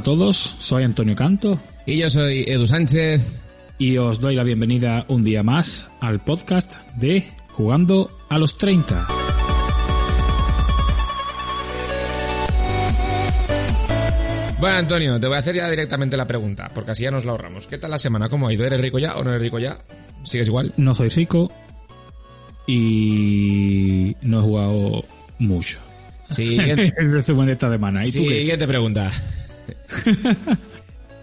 A todos, soy Antonio Canto Y yo soy Edu Sánchez. y os doy la bienvenida un día más al podcast de Jugando a los 30. Bueno, Antonio, te voy a hacer ya directamente la pregunta, porque así ya nos la ahorramos. ¿Qué tal la semana? ¿Cómo ha ido? ¿Eres rico ya o no eres rico ya? ¿Sigues igual? No soy rico y no he jugado mucho. Siguiente, resumen de esta semana. ¿Y tú qué? siguiente pregunta.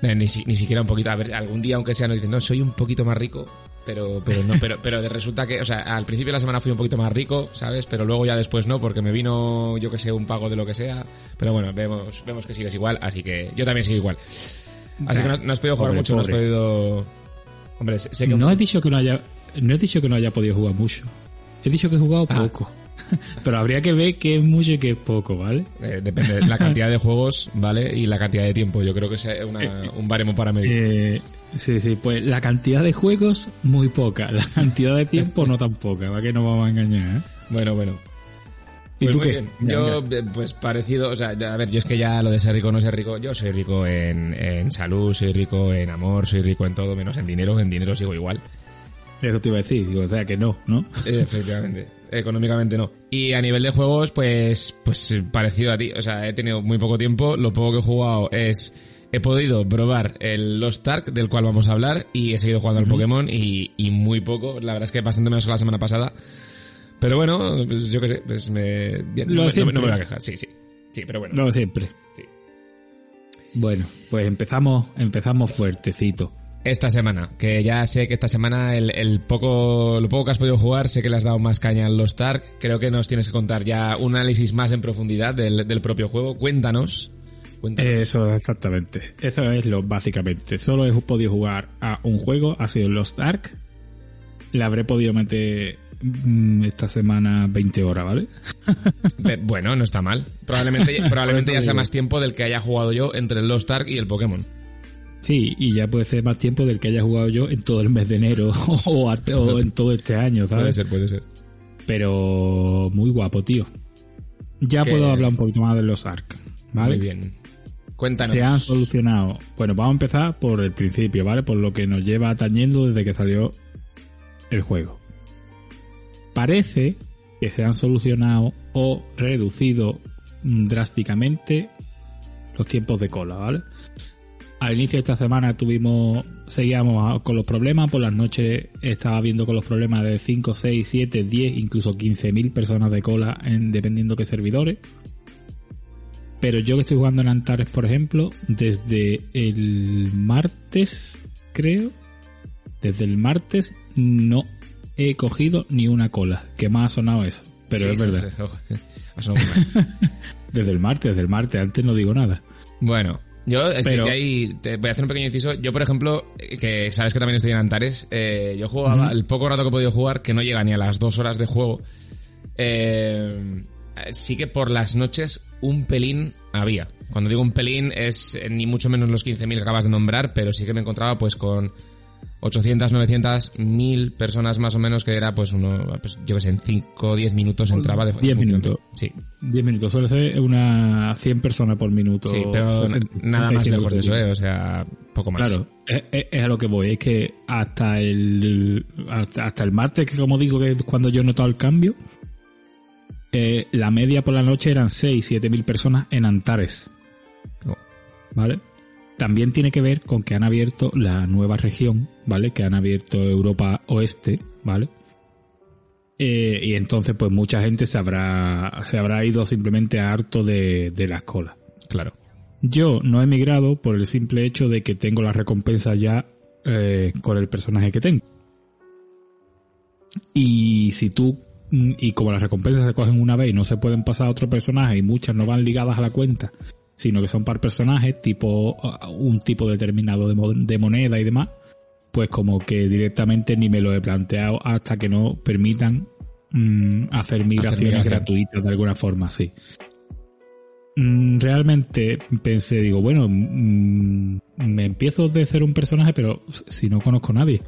No, ni, si- ni siquiera un poquito. A ver, algún día, aunque sea, nos dicen, no, soy un poquito más rico. Pero, pero no, pero, pero de resulta que, o sea, al principio de la semana fui un poquito más rico, ¿sabes? Pero luego ya después no, porque me vino, yo que sé, un pago de lo que sea. Pero bueno, vemos, vemos que sigues igual, así que yo también sigo igual. Así que no, no has podido jugar Pobre, mucho, no has podido. Hombre, sé sé que. No he dicho que no haya, no he dicho que no haya podido jugar mucho. He dicho que he jugado Ah. poco. Pero habría que ver qué es mucho y qué es poco, ¿vale? Eh, depende de la cantidad de juegos, ¿vale? Y la cantidad de tiempo. Yo creo que es una- un baremo para medir. Eh, sí, sí, pues la cantidad de juegos muy poca, la cantidad de tiempo no tan poca, ¿va? Que no vamos a engañar, ¿eh? Bueno, bueno. ¿Y Pues tú muy qué? bien. Yo, eh, pues parecido, o sea, a ver, yo es que ya lo de ser rico no ser rico, yo soy rico en, en salud, soy rico en amor, soy rico en todo, menos en dinero, en dinero sigo igual. Eso te iba a decir, digo, o sea que no, ¿no? Eh, Efectivamente, económicamente no. Y a nivel de juegos, pues, pues parecido a ti, o sea, he tenido muy poco tiempo, lo poco que he jugado es, he podido probar el Lost Ark, del cual vamos a hablar, y he seguido jugando al Pokémon, y, y muy poco, la verdad es que bastante menos que la semana pasada. Pero bueno, pues yo qué sé, pues me, bien, Lo no, me- no me- siempre. no me voy a quejar, sí, sí. Sí, pero bueno. Lo siempre. Sí. Bueno, pues empezamos, empezamos fuertecito. Esta semana, que ya sé que esta semana el, el poco, lo poco que has podido jugar, sé que le has dado más caña al Lost Ark. Creo que nos tienes que contar ya un análisis más en profundidad del, del propio juego. Cuéntanos. Cuéntanos. Eso, exactamente. Eso es lo básicamente. Solo he podido jugar a un juego, ha sido Lost Ark. Le habré podido meter mm, esta semana 20 horas, ¿vale? Bueno, no está mal. Probablemente, probablemente ya sea más tiempo del que haya jugado yo entre el Lost Ark y el Pokémon. Sí, y ya puede ser más tiempo del que haya jugado yo en todo el mes de enero o, en todo este año, ¿sabes? Puede ser, puede ser. Pero muy guapo, tío. Ya Que- puedo hablar un poquito más de los ARC, ¿vale? Muy bien. Cuéntanos. Se han solucionado. Bueno, vamos a empezar por el principio, ¿vale? Por lo que nos lleva atañendo desde que salió el juego. Parece que se han solucionado o reducido drásticamente los tiempos de cola, ¿vale? Al inicio de esta semana tuvimos, seguíamos con los problemas, por las noches estaba viendo con los problemas de 5, 6, 7, 10, incluso 15.000 personas de cola en dependiendo qué servidores. Pero yo que estoy jugando en Antares, por ejemplo, desde el martes, creo, desde el martes no he cogido ni una cola, que más ha sonado eso. Pero Sí, es verdad. Desde el martes, desde el martes, antes no digo nada. Bueno, yo Pero- que ahí te voy a hacer un pequeño inciso. Yo, por ejemplo, que sabes que también estoy en Antares, eh, yo jugaba el poco rato que he podido jugar, que no llega ni a las dos horas de juego. eh, sí que por las noches un pelín había. Cuando digo un pelín es eh, ni mucho menos los 15.000 que acabas de nombrar, pero sí que me encontraba pues con 800, 900, 1000 personas más o menos, que era pues uno, pues, yo que sé, en 5 o 10 minutos entraba de 10 función. minutos. Sí, 10 minutos, suele ser una 100 personas por minuto. sí, pero 60, nada más 65 lejos de eso. ¿eh? O sea, poco más. Claro, es, es- es a lo que voy, es que hasta el hasta, hasta el martes, que como digo que es cuando yo he notado el cambio, eh, la media por la noche eran 6, 7 mil personas en Antares, Oh. ¿vale? También tiene que ver con que han abierto la nueva región, ¿vale? Que han abierto Europa Oeste, ¿vale? Eh, y entonces pues mucha gente se habrá se habrá ido simplemente a harto de, de las colas. Claro. Yo no he migrado por el simple hecho de que tengo las recompensas ya eh, con el personaje que tengo. Y si tú, mm, y como las recompensas se cogen una vez y no se pueden pasar a otro personaje y muchas no van ligadas a la cuenta, sino que son para personajes, tipo uh, un tipo determinado de, de moneda y demás, pues como que directamente ni me lo he planteado hasta que no permitan mm, hacer migraciones gratuitas de alguna forma, sí. Mm, Realmente pensé, digo, bueno, mm, me empiezo de ser un personaje, pero si no conozco a nadie.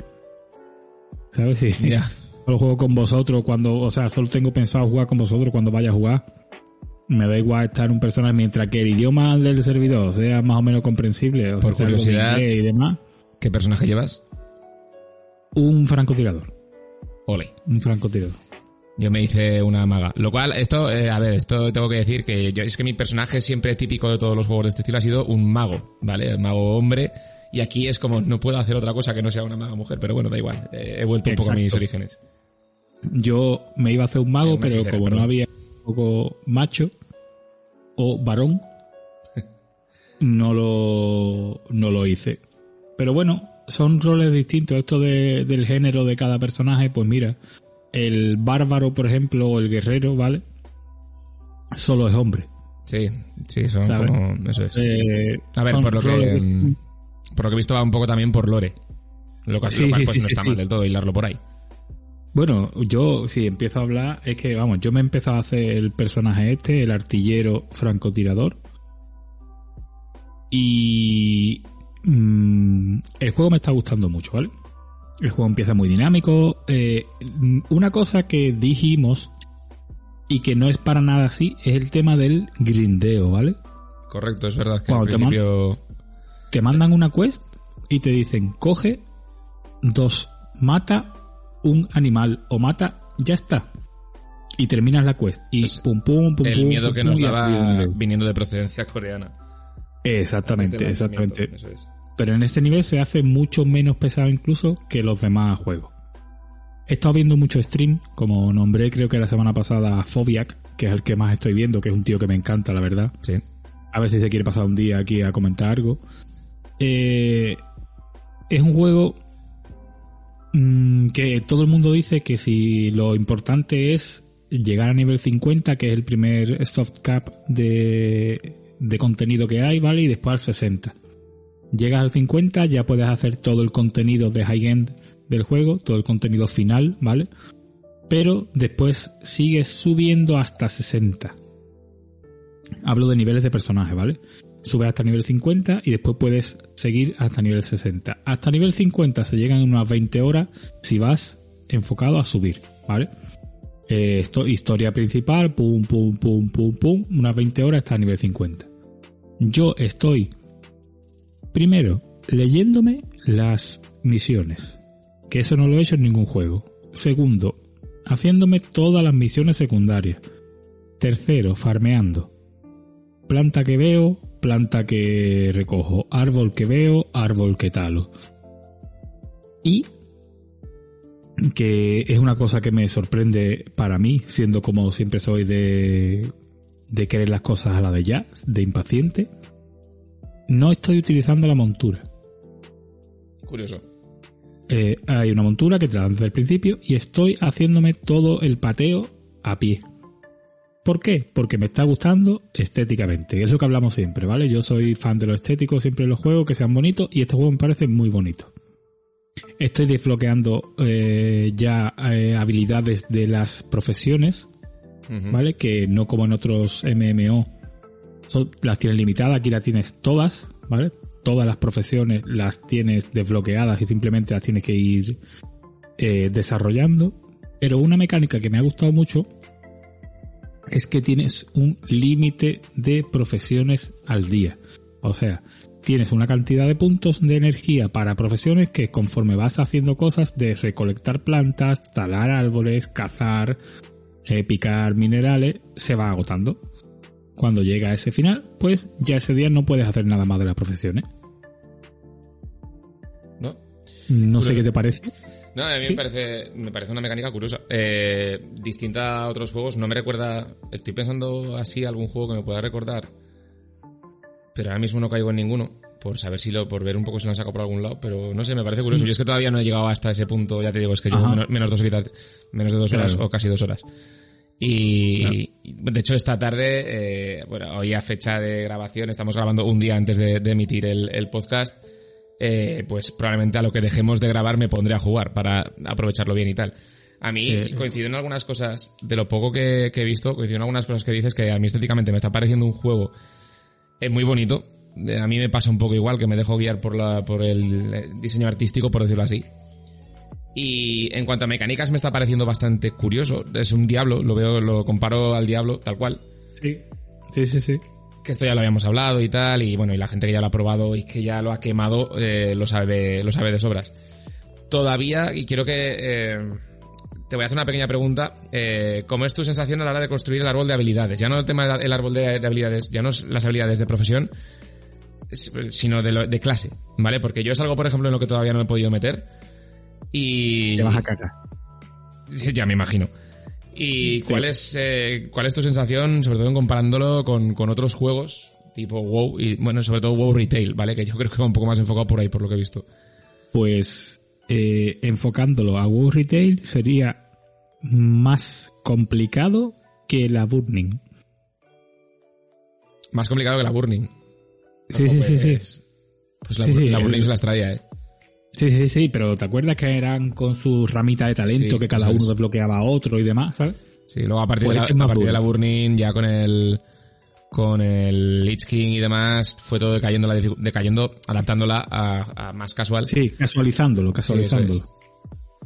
¿Sabes? Si Ya. solo juego con vosotros cuando, o sea, solo tengo pensado jugar con vosotros cuando vaya a jugar. Me da igual estar un personaje mientras que el idioma del servidor sea más o menos comprensible. o Por sea, curiosidad. y demás. ¿Qué personaje llevas? Un francotirador. Ole. Un francotirador. Yo me hice una maga. Lo cual, esto, eh, a ver, esto tengo que decir que yo, es que mi personaje siempre típico de todos los juegos de este estilo ha sido un mago, ¿vale? El mago hombre. Y aquí es como, no puedo hacer otra cosa que no sea una maga mujer, pero bueno, da igual. Eh, he vuelto un poco a mis orígenes. Yo me iba a hacer un mago, pero como no había un poco macho o varón, no lo, no lo hice. Pero bueno, son roles distintos. Esto de- del género de cada personaje, pues mira, el bárbaro, por ejemplo, o el guerrero, ¿vale? Solo es hombre. Sí, sí, son ¿Sabes? como, eso es. Eh, a ver, por lo que, por lo que he visto va un poco también por lore. Lo, que, Sí, lo cual sí, pues sí, no está mal del todo hilarlo por ahí. Bueno, yo si empiezo a hablar es que, vamos, yo me he empezado a hacer el personaje este, el artillero francotirador. Y mm, el juego me está gustando mucho, ¿vale? El juego empieza muy dinámico. eh, mm, una cosa que dijimos y que no es para nada así es el tema del grindeo, ¿vale? Correcto, es verdad que Cuando al te man- principio... Te mandan una quest y te dicen, coge dos, mata un animal o mata, ya está. Y terminas la quest. Y Ese es pum, pum, pum, el pum, miedo pum, que nos daba viniendo de procedencia coreana. Exactamente, exactamente. eso es. Pero en este nivel se hace mucho menos pesado incluso que los demás juegos. He estado viendo mucho stream, como nombré creo que la semana pasada a Fobiac, que es el que más estoy viendo, que es un tío que me encanta, la verdad. Sí. A ver si se quiere pasar un día aquí a comentar algo. Eh, es un juego mm, que todo el mundo dice que si lo importante es llegar a nivel 50, que es el primer soft cap de, de contenido que hay, ¿vale? Y después al 60. Llegas al 50, ya puedes hacer todo el contenido de high-end del juego, todo el contenido final, ¿vale? Pero después sigues subiendo hasta 60. Hablo de niveles de personaje, ¿vale? Subes hasta nivel 50 y después puedes seguir hasta nivel 60. Hasta nivel 50 se llegan en unas 20 horas si vas enfocado a subir, ¿vale? Eh, esto, historia principal, pum, pum, pum, pum, pum, unas 20 horas hasta nivel 50. Yo estoy, primero, leyéndome las misiones, que eso no lo he hecho en ningún juego. Segundo, haciéndome todas las misiones secundarias. Tercero, farmeando. Planta que veo, planta que recojo. Árbol que veo, árbol que talo. Y que es una cosa que me sorprende para mí, siendo como siempre soy de, de querer las cosas a la de ya, de impaciente. No estoy utilizando la montura. Curioso. Eh, hay una montura que te la dan desde el principio y estoy haciéndome todo el pateo a pie. ¿Por qué? Porque me está gustando estéticamente. Es lo que hablamos siempre, ¿vale? Yo soy fan de lo estético siempre los juegos, que sean bonitos, y este juego me parece muy bonito. Estoy desbloqueando eh, ya eh, habilidades de las profesiones. ¿vale? Que no como en otros MMO son- las tienes limitadas, aquí las tienes todas, ¿vale? Todas las profesiones las tienes desbloqueadas y simplemente las tienes que ir eh, desarrollando. Pero una mecánica que me ha gustado mucho es que tienes un límite de profesiones al día. O sea, tienes una cantidad de puntos de energía para profesiones que conforme vas haciendo cosas de recolectar plantas, talar árboles, cazar, eh, picar minerales, se va agotando. Cuando llega a ese final, pues ya ese día no puedes hacer nada más de las profesiones. ¿No? No sé qué te parece. No, a mí Sí. me, parece, me parece una mecánica curiosa. Eh, distinta a otros juegos, no me recuerda. Estoy pensando así algún juego que me pueda recordar. pero ahora mismo no caigo en ninguno. Por saber si lo, por ver un poco si lo han sacado por algún lado, pero no sé, me parece curioso. Yo es que todavía no he llegado hasta ese punto, ya te digo, es que llevo menos, menos dos horitas, menos de dos horas Claro. o casi dos horas. Y de hecho esta tarde, eh, bueno, hoy a fecha de grabación, estamos grabando un día antes de, de emitir el, el podcast, eh, pues probablemente a lo que dejemos de grabar me pondré a jugar para aprovecharlo bien y tal. A mí Eh, coincido en algunas cosas, de lo poco que, que he visto, coincido en algunas cosas que dices que a mí estéticamente me está pareciendo un juego eh, muy bonito. Eh, A mí me pasa un poco igual, que me dejo guiar por, la, por el diseño artístico, por decirlo así. Y en cuanto a mecánicas me está pareciendo bastante curioso. Es un diablo, lo veo, lo comparo al diablo tal cual. Sí. Sí, sí, sí. Que esto ya lo habíamos hablado y tal, y bueno, y la gente que ya lo ha probado y que ya lo ha quemado, eh, lo sabe, lo sabe de sobras. Todavía, y quiero que, eh, te voy a hacer una pequeña pregunta, eh, ¿cómo es tu sensación a la hora de construir el árbol de habilidades? Ya no el tema del árbol de, de habilidades, ya no es las habilidades de profesión, es- sino de, lo- de clase, ¿vale? Porque yo es algo, por ejemplo, en lo que todavía no me he podido meter. Y... Te vas a cagar. Ya me imagino. ¿Y cuál es, eh, cuál es tu sensación, sobre todo en comparándolo con, con otros juegos, tipo WoW, y bueno, sobre todo WoW Retail, ¿vale? Que yo creo que va un poco más enfocado por ahí, por lo que he visto. Pues eh, enfocándolo a WoW Retail sería más complicado que la Burning. Más complicado que la Burning. Sí, sí, sí, sí. Pues, pues la, Sí, sí, la Burning el- se las traía, ¿eh? Sí, sí, sí, pero ¿te acuerdas que eran con su ramita de talento Sí, que cada uno es. desbloqueaba a otro y demás, ¿sabes? Sí, luego a partir, Pues de, la, este a partir de duro. la Burning, ya con el con el Lich King y demás, fue todo decayendo, la, decayendo adaptándola a, a más casual. Sí, casualizándolo, casualizándolo. Sí,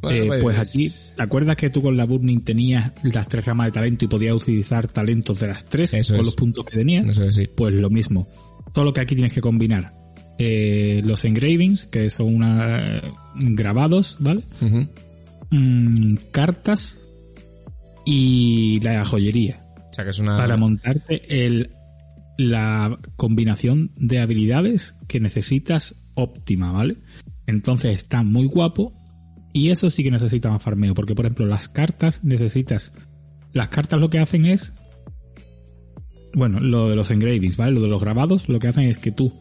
Bueno, Eh, pues aquí, ¿te acuerdas que tú con la Burning tenías las tres ramas de talento y podías utilizar talentos de las tres Eso con es. los puntos que tenías? Eso es, sí. Pues lo mismo. Solo que aquí tienes que combinar eh, los engravings, que son una, grabados, ¿vale? Mm, cartas y la joyería. O sea que es una... Para montarte el, la combinación de habilidades que necesitas óptima, ¿vale? Entonces está muy guapo y eso sí que necesita más farmeo, porque por ejemplo las cartas necesitas... Las cartas lo que hacen es... Bueno, lo de los engravings, ¿vale? Lo de los grabados lo que hacen es que tú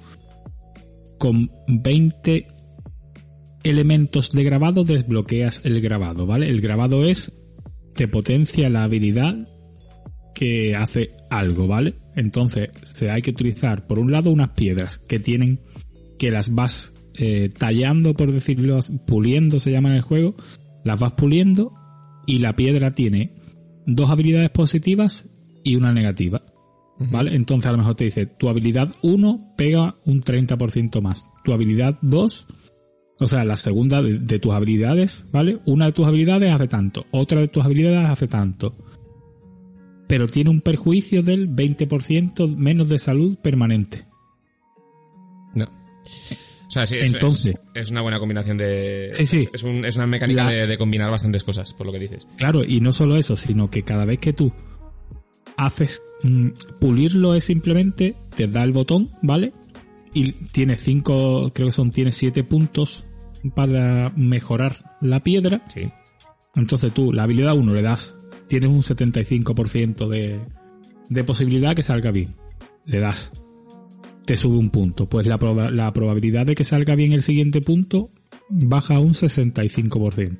con 20 elementos de grabado desbloqueas el grabado, ¿vale? El grabado es te potencia la habilidad que hace algo, ¿vale? Entonces, se hay que utilizar por un lado unas piedras que tienen que las vas eh, tallando, por decirlo, puliendo se llama en el juego, las vas puliendo y la piedra tiene dos habilidades positivas y una negativa. ¿Vale? Entonces a lo mejor te dice, tu habilidad 1 pega un 30% más. Tu habilidad 2, o sea, la segunda de, de tus habilidades, ¿vale? Una de tus habilidades hace tanto, otra de tus habilidades hace tanto. Pero tiene un perjuicio del 20% menos de salud permanente. No. O sea, sí, es, Entonces- es, es una buena combinación de... Sí, sí. Es, un- es una mecánica La- de, de combinar bastantes cosas, por lo que dices. Claro, y no solo eso, sino que cada vez que tú haces mm, pulirlo es simplemente te da el botón, ¿vale? Y tiene cinco, creo que son, tiene siete puntos para mejorar la piedra. Sí. Entonces tú, la habilidad 1 le das, tienes un 75% de, de posibilidad que salga bien. Le das, te sube un punto. Pues la, proba- la probabilidad de que salga bien el siguiente punto baja un 65%.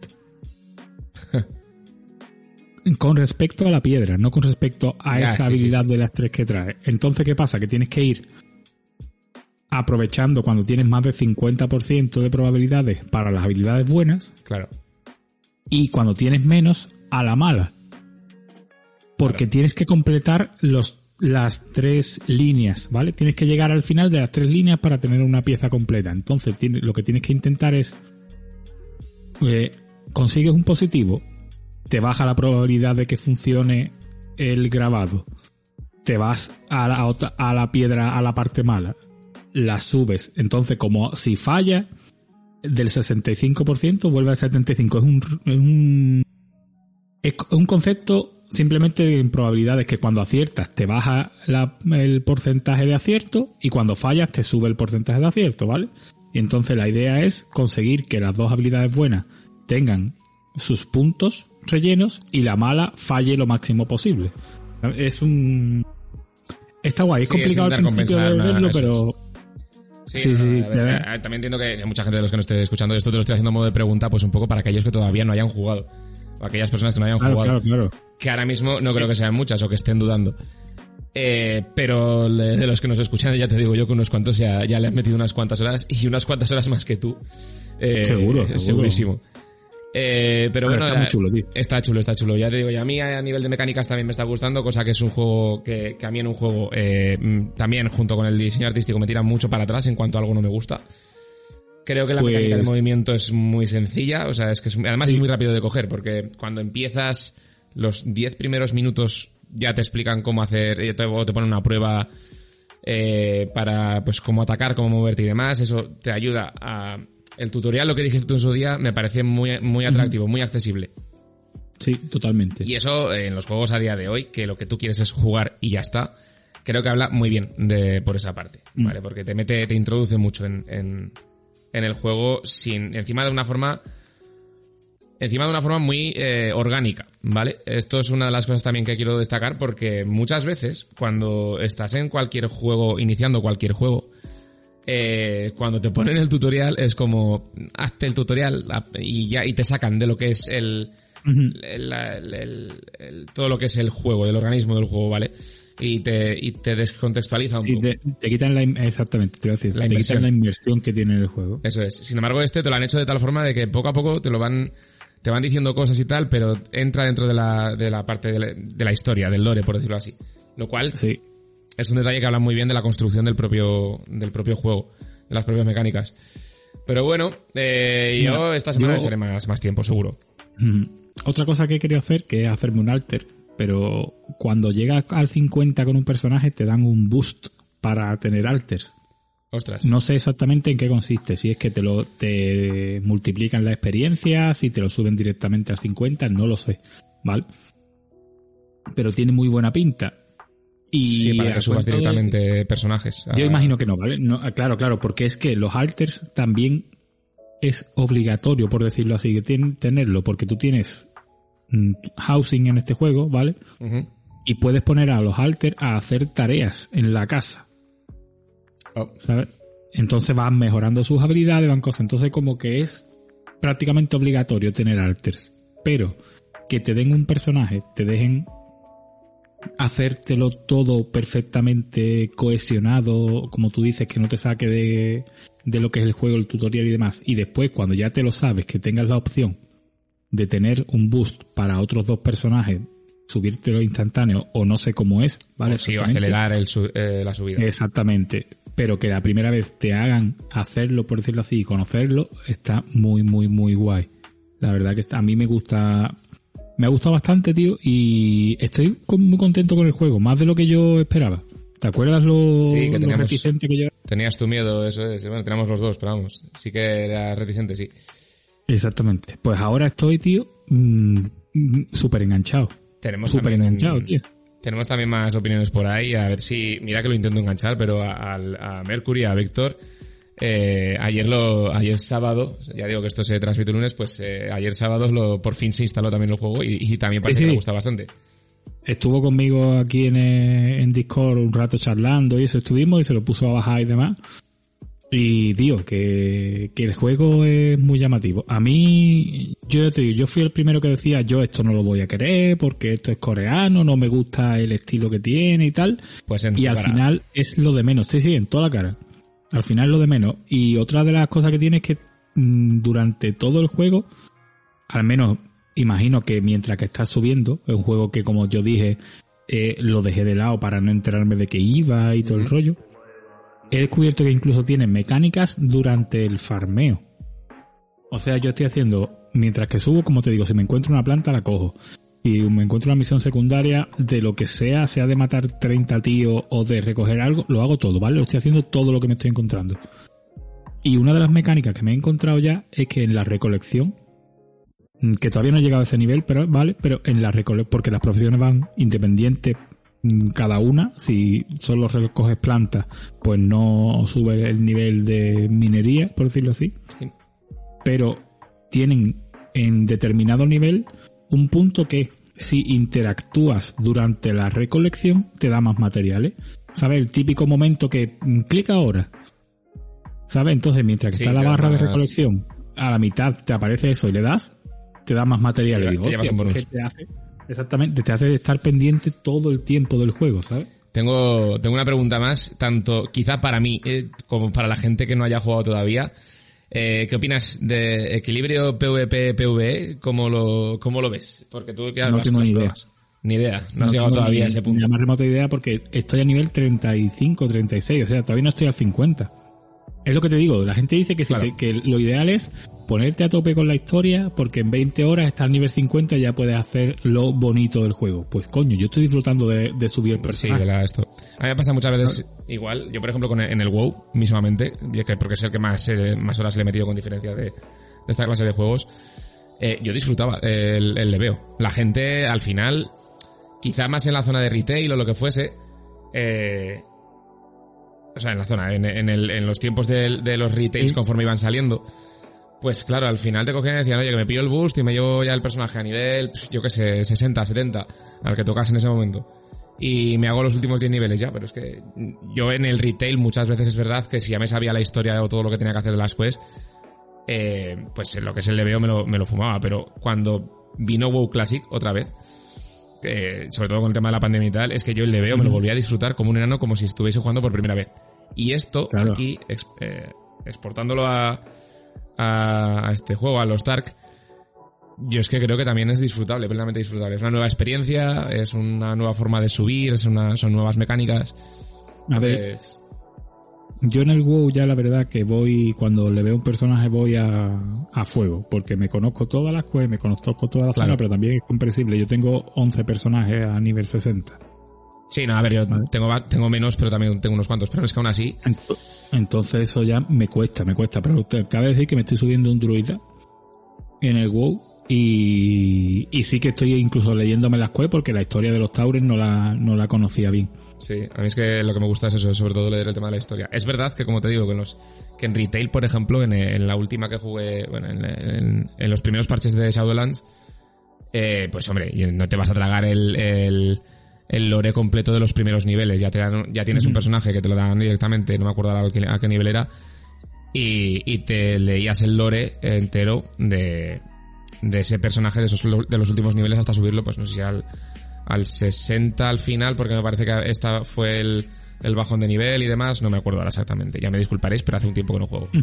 con respecto a la piedra, no con respecto a Ya, esa sí, habilidad sí. de las tres que trae. Entonces, ¿qué pasa? Que tienes que ir aprovechando cuando tienes más del 50% de probabilidades para las habilidades buenas Claro. y cuando tienes menos a la mala. Porque Claro. tienes que completar los, las tres líneas, ¿vale? Tienes que llegar al final de las tres líneas para tener una pieza completa. Entonces tiene- lo que tienes que intentar es eh, consigues un positivo, te baja la probabilidad de que funcione el grabado, te vas a la, otra- piedra, a la parte mala, la subes. Entonces, como si falla, del 65% vuelve al 75%. Es un, es un, es un concepto simplemente en probabilidades que cuando aciertas te baja el porcentaje de acierto y cuando fallas te sube el porcentaje de acierto, ¿vale? Y entonces la idea es conseguir que las dos habilidades buenas tengan sus puntos rellenos y la mala falle lo máximo posible. Es un Está guay, es Sí, complicado al principio de verlo, pero Sí, Sí, sí, ver, también entiendo que hay mucha gente de los que no esté escuchando esto te lo estoy haciendo a modo de pregunta, pues un poco para aquellos que todavía no hayan jugado. O aquellas personas que no hayan claro, jugado. claro, claro. Que ahora mismo no creo que sean muchas o que estén dudando. Eh, pero de los que nos escuchan, ya te digo yo que unos cuantos ya, ya le han metido unas cuantas horas y unas cuantas horas más que tú. Eh, Seguro, seguro. Segurísimo. Eh, pero bueno, está muy chulo, tío. Está chulo, está chulo. Ya te digo, y a mí a nivel de mecánicas también me está gustando, cosa que es un juego que, que a mí en un juego eh, mm, también junto con el diseño artístico me tira mucho para atrás en cuanto a algo no me gusta. Creo que la Pues- mecánica de movimiento es muy sencilla, o sea, es que es, además es muy rápido de coger, porque cuando empiezas los 10 primeros minutos ya te explican cómo hacer, eh, te, o te ponen una prueba eh, para pues cómo atacar, cómo moverte y demás, eso te ayuda a... El tutorial, lo que dijiste tú en su día, me parece muy, muy atractivo, muy accesible. Sí, totalmente. Y eso eh, en los juegos a día de hoy, que lo que tú quieres es jugar y ya está, creo que habla muy bien de por esa parte, Mm. ¿vale? Porque te mete, te introduce mucho en, en, en el juego sin, encima de una forma, encima de una forma muy eh, orgánica, ¿vale? Esto es una de las cosas también que quiero destacar porque muchas veces cuando estás en cualquier juego, iniciando cualquier juego, eh, cuando te ponen el tutorial es como hazte el tutorial y ya y te sacan de lo que es el, el- el- el- el- todo lo que es el juego, el organismo del juego, ¿vale? Y te, y te descontextualiza un Y poco. te, te quitan la... Exactamente, te a decir. La te quitan la inversión que tiene el juego. Eso es. Sin embargo, este te lo han hecho de tal forma de que poco a poco te lo van, te van diciendo cosas y tal, pero entra dentro de la, de la parte de la, de la historia, del lore, por decirlo así. Lo cual Sí. Es un detalle que habla muy bien de la construcción del propio, del propio juego, de las propias mecánicas. Pero bueno, eh, yo Mira, esta semana yo- echaré más, más tiempo, seguro. Ujú. Otra cosa que he querido hacer, que es hacerme un alter, pero cuando llegas al 50 con un personaje te dan un boost para tener alters. Ostras. No sé exactamente en qué consiste, si es que te lo te multiplican la experiencia, si te lo suben directamente al 50, no lo sé, ¿vale? Pero tiene muy buena pinta. Y sí, para que subas de- directamente personajes. Yo imagino que no, ¿vale? No, ah, claro, claro, porque es que los alters también es obligatorio, por decirlo así, que tienen tenerlo, porque tú tienes mm, housing en este juego, ¿vale? Y puedes poner a los alters a hacer tareas en la casa, Oh, ¿sabes? Entonces van mejorando sus habilidades, van cosas. Entonces como que es prácticamente obligatorio tener alters. Pero que te den un personaje, te dejen hacértelo todo perfectamente cohesionado, como tú dices, que no te saque de, de lo que es el juego, el tutorial y demás. Y después, cuando ya te lo sabes, que tengas la opción de tener un boost para otros dos personajes, subírtelo instantáneo o no sé cómo es, ¿vale? o sí, o acelerar el eh, la subida. Exactamente. Pero que la primera vez te hagan hacerlo, por decirlo así, y conocerlo, está muy, muy, muy guay. La verdad que a mí me gusta, me ha gustado bastante, tío, y estoy muy contento con el juego, más de lo que yo esperaba. ¿Te acuerdas lo, Sí, que lo teníamos- reticente que yo? Tenías tu miedo, eso es. Bueno, tenemos los dos, pero vamos. Sí que era reticente, sí. Exactamente. Pues ahora estoy, tío, mm, mm, súper enganchado. Tenemos Súper enganchado, tío. Tenemos también más opiniones por ahí. A ver si. Mira que lo intento enganchar, pero a, a Mercury, a Víctor. Eh, ayer lo. Ayer sábado. Ya digo que esto se transmite el lunes. Pues eh, ayer sábado lo, por fin se instaló también el juego. Y, y también parece Sí, que sí. le gusta bastante. Estuvo conmigo aquí en, eh, en Discord un rato charlando y eso estuvimos y se lo puso a bajar y demás. Y tío, que, que el juego es muy llamativo. A mí, yo te digo, yo fui el primero que decía, yo esto no lo voy a querer porque esto es coreano, no me gusta el estilo que tiene y tal. Pues en Y al final es lo de menos, sí, sí, en toda la cara. Al final lo de menos. Y otra de las cosas que tiene es que mm, durante todo el juego, al menos imagino que mientras que estás subiendo, es un juego que como yo dije, eh, lo dejé de lado para no enterarme de que iba y todo el rollo. He descubierto que incluso tiene mecánicas durante el farmeo. O sea, yo estoy haciendo, mientras que subo, como te digo, si me encuentro una planta la cojo. Si me encuentro una misión secundaria, de lo que sea, sea de matar 30 tíos o de recoger algo, lo hago todo, ¿vale? Lo estoy haciendo todo lo que me estoy encontrando. Y una de las mecánicas que me he encontrado ya es que en la recolección, mm, que todavía no he llegado a ese nivel, pero vale, pero en la recolección, porque las profesiones van independientes mm, cada una, si solo recoges plantas, pues no sube el nivel de minería, por decirlo así, Sí. pero tienen en determinado nivel un punto que si interactúas durante la recolección te da más materiales ¿sabes? El típico momento que mm, clica ahora. ¿Sabes? Entonces, mientras que Sí, está la barra de recolección, a la mitad te aparece eso y le das, te da más material. Te digo, te llevas "Hostia, un bonus". que te hace, exactamente, te hace estar pendiente todo el tiempo del juego, ¿sabes? Tengo, tengo una pregunta más, tanto quizá para mí eh, como para la gente que no haya jugado todavía. Eh, ¿Qué opinas de equilibrio PvP-PvE? ¿Cómo lo, cómo lo ves? Porque tú ya No tengo ni idea. Ni idea, no, has llegado todavía ni- a ese ni punto. la más remota idea porque estoy a nivel 35, 36, o sea, todavía no estoy al 50. Es lo que te digo, la gente dice que, si Claro. te- que lo ideal es ponerte a tope con la historia porque en 20 horas estás al nivel 50 y ya puedes hacer lo bonito del juego. Pues coño, yo estoy disfrutando de, de subir el Sí, personaje. de la, esto. A mí me pasa muchas veces igual. Yo, por ejemplo, con el- en el WoW, mismamente, porque es el que más, eh, más horas le he metido con diferencia de, de esta clase de juegos, eh, yo disfrutaba el, el leveo. La gente, al final, quizá más en la zona de retail o lo que fuese, eh, o sea, en la zona, en, en el- en los tiempos de, de los retails Sí. conforme iban saliendo, pues claro, al final te cogían y decían, oye, que me pillo el boost y me llevo ya el personaje a nivel, yo qué sé, 60, 70, al que tocas en ese momento. Y me hago los últimos 10 niveles ya, pero es que yo en el retail muchas veces es verdad que si ya me sabía la historia o todo lo que tenía que hacer de las quests, eh, pues lo que es el leveo me lo, me lo fumaba, pero cuando vino WoW Classic otra vez, eh, sobre todo con el tema de la pandemia y tal, es que yo el leveo me lo volví a disfrutar como un enano como si estuviese jugando por primera vez. Y esto, Claro. aquí, ex- eh, exportándolo a, a, a este juego, a los Dark, yo es que creo que también es disfrutable, plenamente disfrutable. Es una nueva experiencia, es una nueva forma de subir, es una, son nuevas mecánicas. A ver, yo en el WoW ya la verdad que voy, cuando le veo un personaje voy a, a fuego, porque me conozco todas las quests, me conozco todas las Claro. zonas, pero también es comprensible. Yo tengo 11 personajes a nivel 60. sí, no, a ver, yo Vale. tengo, tengo menos, pero también tengo unos cuantos. Pero es que aún así, Ent- Entonces eso ya me cuesta, me cuesta. Pero te cabe decir que me estoy subiendo un druida en el WoW y, y sí que estoy incluso leyéndome las quests porque la historia de los Tauren no la, no la conocía bien. Sí, a mí es que lo que me gusta es eso, sobre todo leer el tema de la historia. Es verdad que, como te digo, que en, los, que en retail, por ejemplo, en, en la última que jugué, bueno, en, en- en los primeros parches de Shadowlands, eh, pues hombre, no te vas a tragar el, el, el lore completo de los primeros niveles. Ya, te dan- ya tienes un personaje que te lo dan directamente, no me acuerdo a qué, a qué nivel era, y, y te leías el lore entero de, de ese personaje de, esos, de los últimos niveles hasta subirlo, pues no sé si al, al 60 al final, porque me parece que esta fue el, el bajón de nivel y demás, no me acuerdo ahora exactamente, ya me disculparéis, pero hace un tiempo que no juego.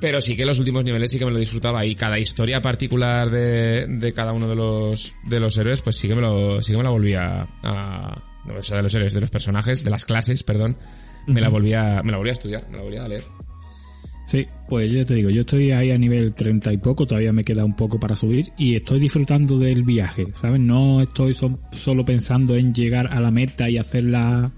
Pero sí que los últimos niveles sí que me lo disfrutaba y cada historia particular de, de cada uno de los, de los héroes, pues sí que me lo, sí que me la volvía a, no, o sea, de los héroes, de los personajes, de las clases, perdón, me la volvía, me la volvía a estudiar, me la volvía a leer. Sí, pues yo te digo, yo estoy ahí a nivel 30 y poco, todavía me queda un poco para subir y estoy disfrutando del viaje, ¿sabes? No estoy so- solo pensando en llegar a la meta y hacer la,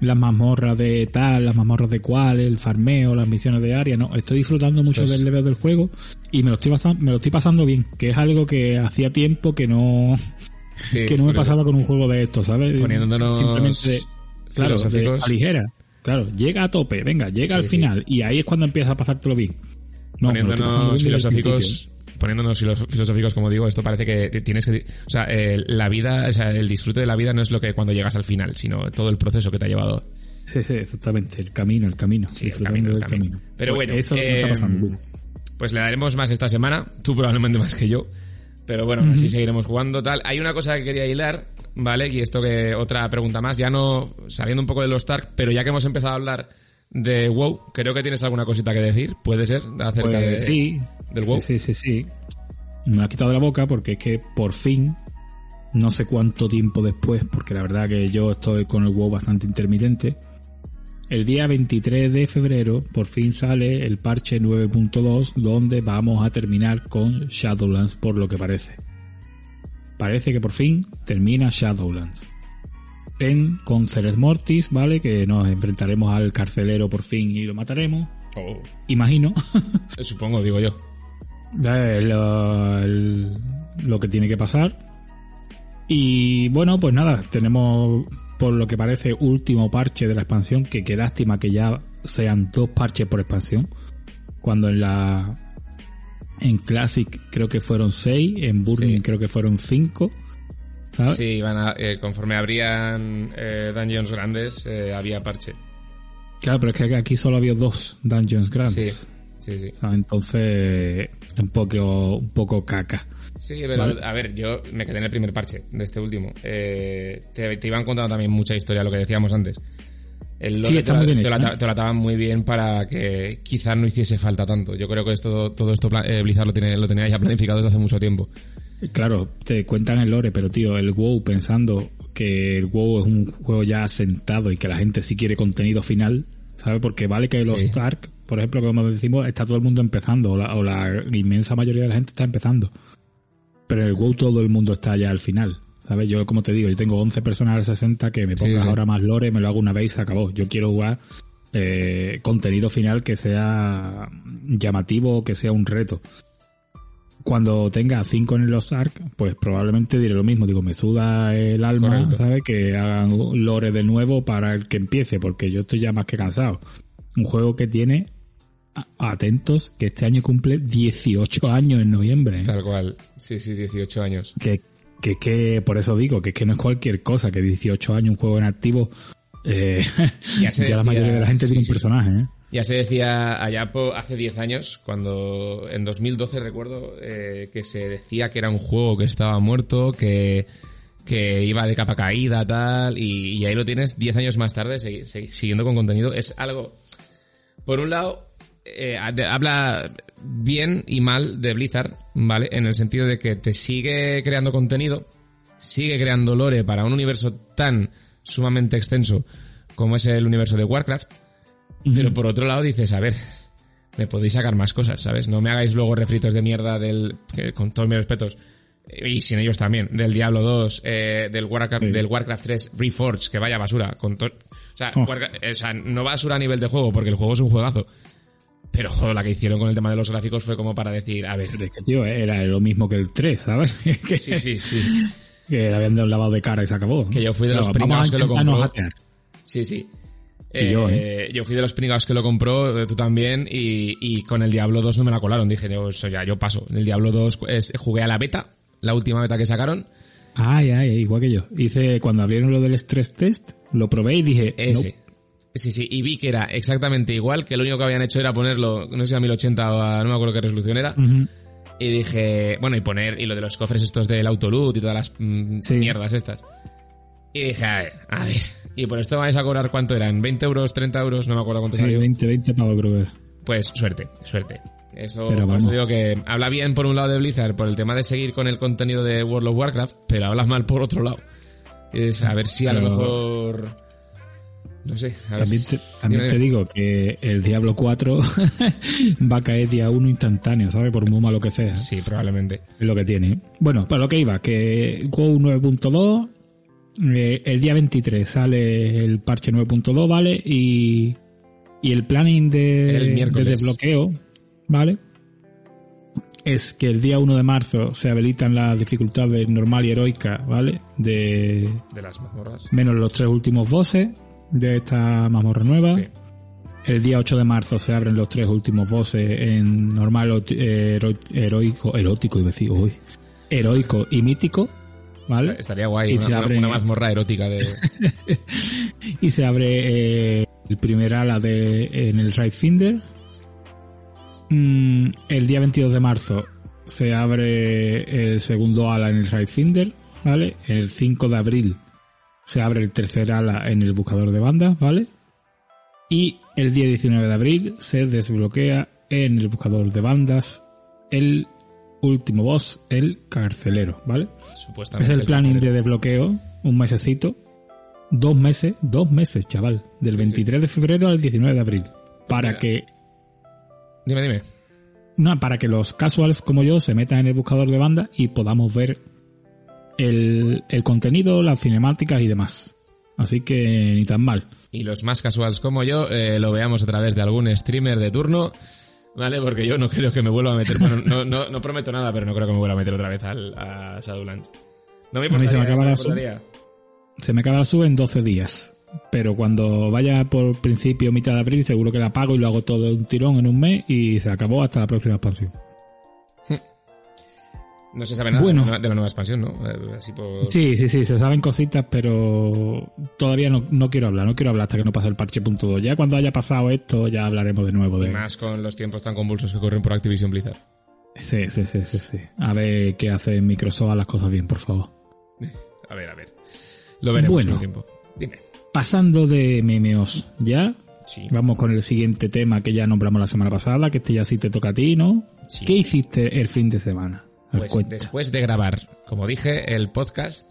las mazmorras de tal, las mazmorras de cual, el farmeo, las misiones de área, no, estoy disfrutando mucho Pues- del level del juego y me lo estoy pasando, me lo estoy pasando bien, que es algo que hacía tiempo que no, Sí, que no me pasaba con un juego de estos, ¿sabes? Poniéndonos Simplemente, claro, de- a ligera. Claro, llega a tope, venga, llega Sí, al sí. final y ahí es cuando empiezas a pasártelo bien. No, poniéndonos filosóficos, poniéndonos filo- filosóficos, como digo, esto parece que tienes que, o sea, eh, la vida, o sea, el disfrute de la vida no es lo que cuando llegas al final, sino todo el proceso que te ha llevado. Exactamente, el camino, el camino. Sí, el camino, el del camino. Pero Pues bueno, eso eh, está pasando. Pues le daremos más esta semana, tú probablemente más que yo. Pero bueno, así seguiremos jugando tal. Hay una cosa que quería hilar, ¿vale? Y esto que otra pregunta más, ya no saliendo un poco de los Stark, pero ya que hemos empezado a hablar de WoW, creo que tienes alguna cosita que decir, puede ser, acerca Pues de, sí, del WoW. sí, sí, sí. Me ha quitado de la boca porque es que por fin, no sé cuánto tiempo después, porque la verdad que yo estoy con el WoW bastante intermitente, el día 23 de febrero por fin sale el parche 9.2 donde vamos a terminar con Shadowlands por lo que parece. Parece que por fin termina Shadowlands. En, con Ceres Mortis, ¿vale? Que nos enfrentaremos al carcelero por fin y lo mataremos. Oh, Imagino. supongo, digo yo. Eh, lo, el- lo que tiene que pasar. Y bueno, pues nada, tenemos por lo que parece último parche de la expansión, que qué lástima que ya sean dos parches por expansión. Cuando en la en Classic creo que fueron seis, en Burning Sí. creo que fueron cinco. ¿sabes? Sí, iban a- eh, conforme abrían eh, dungeons grandes, eh, había parche. Claro, pero es que aquí solo había dos dungeons Sí, grandes. sí, sí. ¿sabes? Entonces, un poco, un poco caca. Sí, pero Vale. a ver, yo me quedé en el primer parche de este último. Te, te iban contando también mucha historia, lo que decíamos antes. Sí, está te, muy bien te lo ¿eh? te lo ataban muy bien para que quizás no hiciese falta tanto. Yo creo que esto, todo esto eh, Blizzard lo, tiene, lo tenía ya planificado desde hace mucho tiempo. Claro, te cuentan el lore, pero tío, el WoW pensando que el WoW es un juego ya asentado y que la gente sí quiere contenido final, ¿sabes? Porque vale que los Sí. Ark, por ejemplo, como decimos, está todo el mundo empezando, o la, o la inmensa mayoría de la gente está empezando. Pero en el WoW todo el mundo está ya al final, ¿sabes? Yo, como te digo, yo tengo 11 personas al 60 que me pongas sí. ahora más lore, me lo hago una vez y se acabó. Yo quiero jugar eh, contenido final que sea llamativo, que sea un reto cuando tenga 5 en los Ark, pues probablemente diré lo mismo. Digo, me suda el alma, Correcto. ¿sabes? Que hagan lore de nuevo para el que empiece, porque yo estoy ya más que cansado. Un juego que tiene, atentos, que este año cumple 18 años en noviembre. ¿eh? Tal cual. Sí, sí, 18 años. Que, que, que, por eso digo, que es que no es cualquier cosa, que 18 años un juego en activo, eh, Ya la mayoría de la gente sí, tiene un personaje, ¿eh? Ya se decía allá hace 10 años, cuando en 2012 recuerdo eh, que se decía que era un juego que estaba muerto, que, que iba de capa caída, tal, y, y ahí lo tienes 10 años más tarde siguiendo con contenido. Es algo, por un lado, eh, habla bien y mal de Blizzard, ¿vale? En el sentido de que te sigue creando contenido, sigue creando lore para un universo tan sumamente extenso como es el universo de Warcraft, pero por otro lado dices, a ver, me podéis sacar más cosas, ¿sabes? No me hagáis luego refritos de mierda del, que con todos mis respetos, y sin ellos también, del Diablo 2, eh, del, Warcraft, Sí. del Warcraft 3 Reforged, que vaya basura. Con to- o, sea, Oh. Warcraft- o sea, no basura a nivel de juego, porque el juego es un juegazo. Pero, joder, la que hicieron con el tema de los gráficos fue como para decir, a ver, es que, tío, era lo mismo que el 3, ¿sabes? que, sí, sí, sí. que le habían dado un lavado de cara y se acabó. Que yo fui de los pringados que lo compró. hackear. Sí, sí. Y yo, Eh, yo fui de los pringados que lo compró, eh, tú también, y, y con el Diablo 2 no me la colaron. Dije, yo, eso ya, yo paso. El Diablo 2 es, jugué a la beta, la última beta que sacaron. Ay, ay, igual que yo. Hice, cuando abrieron lo del stress test, lo probé y dije, Ese. Sí, sí, y vi que era exactamente igual, que lo único que habían hecho era ponerlo, no sé si a 1080 o a, no me acuerdo qué resolución era, y dije, bueno, y poner, y lo de los cofres estos del autoloot y todas las mm, Sí. mierdas estas. Y dije, a ver, a ver, y por esto vais a cobrar cuánto eran, 20 euros, 30 euros, no me acuerdo cuánto Sí, salió. 20, 20 pavos creo. Pues suerte, suerte. Eso, Pero por eso vamos. digo que habla bien por un lado de Blizzard por el tema de seguir con el contenido de World of Warcraft, pero habla mal por otro lado. Es a ver si a lo mejor... No sé, a ver También, te, también dime, te digo que el Diablo 4 va a caer día 1 instantáneo, ¿sabes? Por muy malo que sea. Sí, probablemente. Es lo que tiene. Bueno, para lo que iba, que WoW 9.2, eh, el día 23 sale el parche 9.2, ¿vale? Y, y el planning de, El de miércoles. desbloqueo, ¿vale? Es que el día 1 de marzo se habilitan las dificultades normal y heroica, ¿vale? De De las mazmorras. menos los tres últimos bosses de esta mazmorra nueva. Sí. El día 8 de marzo se abren los tres últimos bosses en normal, hero- heroico, erótico, iba a decir, uy, heroico y mítico, ¿vale? Estaría guay, Y una, se una- abre- una mazmorra erótica de... Y se abre eh, el primer ala de, en el Right Finder. Mm, el día 22 de marzo se abre el segundo ala en el Right Finder, ¿vale? El 5 de abril se abre el tercer ala en el buscador de bandas, ¿vale? Y el día 19 de abril se desbloquea en el buscador de bandas el último boss, el carcelero, ¿vale? Es Supuestamente. el planning de desbloqueo, un mesecito. Dos meses, dos meses, chaval. Del Sí, 23 de febrero al 19 de abril. Para mira. que, Dime, dime. no, para que los casuals como yo se metan en el buscador de banda y podamos ver el, el contenido, las cinemáticas y demás. Así que ni tan mal. Y los más casuals como yo eh, lo veamos a través de algún streamer de turno, ¿vale? Porque yo no creo que me vuelva a meter... Bueno, no, no, no prometo nada, pero no creo que me vuelva a meter otra vez al, a Shadowlands. No me A mí se me importaría, acaba no me la sub. importaría. Se me acaba la sub en 12 días. Pero cuando vaya por principio, mitad de abril, seguro que la pago y lo hago todo de un tirón en un mes y se acabó hasta la próxima expansión. No se sabe nada Bueno. de, la, nueva expansión, ¿no? Eh, Así por... Sí, sí, sí, se saben cositas, pero todavía no, no quiero hablar, no quiero hablar hasta que no pase el parche punto. Ya cuando haya pasado esto, ya hablaremos de nuevo Y de más con los tiempos tan convulsos que corren por Activision Blizzard. Sí, sí, sí, sí, sí. A ver qué hace Microsoft a las cosas bien, por favor. A ver, a ver. Lo veremos Bueno. con el tiempo. Dime. Pasando de MMOs, ¿ya? Sí. Vamos con el siguiente tema que ya nombramos la semana pasada, que este ya sí te toca a ti, ¿no? Sí. ¿Qué hiciste el fin de semana? Pues cuenta. después de grabar, como dije, el podcast,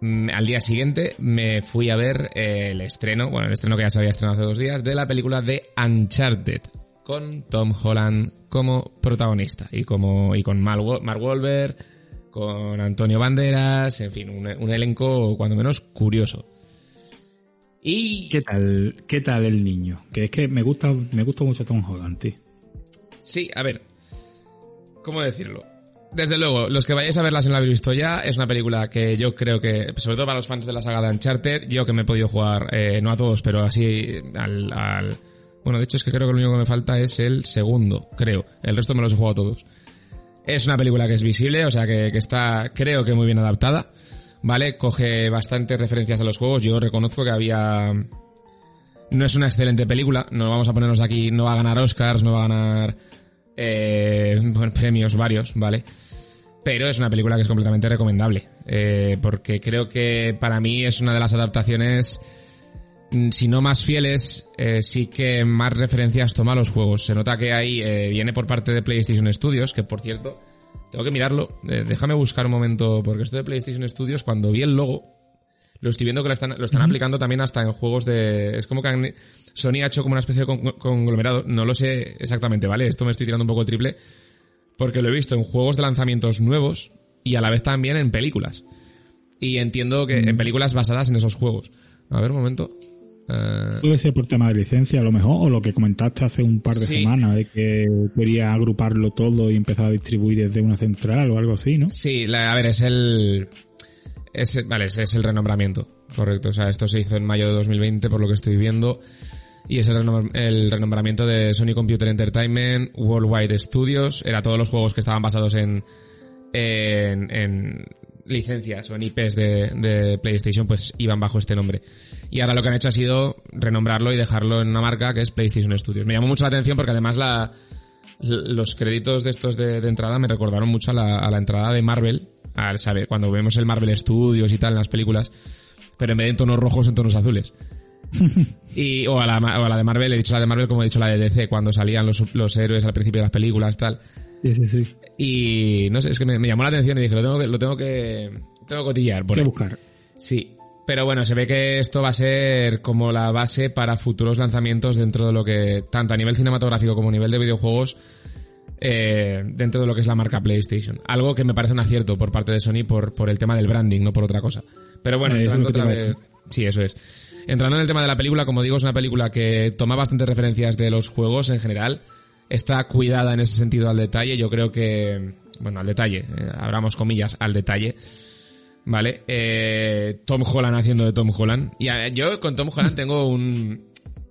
mm, al día siguiente me fui a ver eh, el estreno, bueno, el estreno que ya se había estrenado hace dos días, de la película de Uncharted, con Tom Holland como protagonista y como y con Mark Wahlberg, con Antonio Banderas, en fin, un, un elenco cuando menos curioso. Y ¿Qué tal, qué tal el niño? Que es que me gusta, me gusta mucho Tom Holland, tío. Sí, a ver. ¿Cómo decirlo? Desde luego, los que vayáis a verla si no la habéis visto ya, es una película que yo creo que, sobre todo para los fans de la saga de Uncharted, yo que me he podido jugar, eh, no a todos, pero así al, al... Bueno, de hecho es que creo que lo único que me falta es el segundo, creo. El resto me los he jugado todos. Es una película que es visible, o sea que, que está, creo que muy bien adaptada. ¿Vale? Coge bastantes referencias a los juegos. Yo reconozco que había... No es una excelente película, no vamos a ponernos aquí, no va a ganar Oscars, no va a ganar eh, premios varios, ¿vale? Pero es una película que es completamente recomendable, eh, porque creo que para mí es una de las adaptaciones, mm, si no más fieles, eh, sí que más referencias toma a los juegos. Se nota que ahí eh, viene por parte de PlayStation Studios, que por cierto, tengo que mirarlo, eh, déjame buscar un momento, porque esto de PlayStation Studios, cuando vi el logo, lo estoy viendo que lo están, lo están aplicando también hasta en juegos de... Es como que han- Sony ha hecho como una especie de con- conglomerado. No lo sé exactamente, ¿vale? Esto me estoy tirando un poco el triple. Porque lo he visto en juegos de lanzamientos nuevos y a la vez también en películas. Y entiendo que en películas basadas en esos juegos. A ver, un momento. Eh, Puede ser por tema de licencia a lo mejor, o lo que comentaste hace un par de Sí. semanas, de que quería agruparlo todo y empezar a distribuir desde una central o algo así, ¿no? Sí, la- a ver, es el... Es, vale, es, es el renombramiento, correcto. O sea, esto se hizo en mayo de 2020, por lo que estoy viendo. Y es el, renom- el renombramiento de Sony Computer Entertainment, Worldwide Studios. Era todos los juegos que estaban basados en, en, en licencias o en IPs de, de PlayStation, pues iban bajo este nombre. Y ahora lo que han hecho ha sido renombrarlo y dejarlo en una marca que es PlayStation Studios. Me llamó mucho la atención porque además la, los créditos de estos de, entrada me recordaron mucho a la, a la entrada de Marvel, al saber, cuando vemos el Marvel Studios y tal en las películas, pero en vez de en tonos rojos, en tonos azules. y, o, a la, ma- o a la de Marvel, he dicho la de Marvel como he dicho la de DC, cuando salían los, los héroes al principio de las películas, tal. Sí, sí, sí. Y no sé, es que me, me llamó la atención y dije, lo tengo que, lo tengo que, tengo que cotillar. por ¿Qué ahí. buscar? Sí. Pero bueno, se ve que esto va a ser como la base para futuros lanzamientos dentro de lo que, tanto a nivel cinematográfico como a nivel de videojuegos, eh, dentro de lo que es la marca PlayStation. Algo que me parece un acierto por parte de Sony por, por el tema del branding, no por otra cosa. Pero bueno, Eh, entrando que otra vez. Sí, eso es. Entrando en el tema de la película, como digo, es una película que toma bastantes referencias de los juegos en general. Está cuidada en ese sentido al detalle. Yo creo que, bueno, al detalle, eh, abramos comillas, al detalle. ¿Vale? Eh, Tom Holland haciendo de Tom Holland. Y eh, yo con Tom Holland tengo un...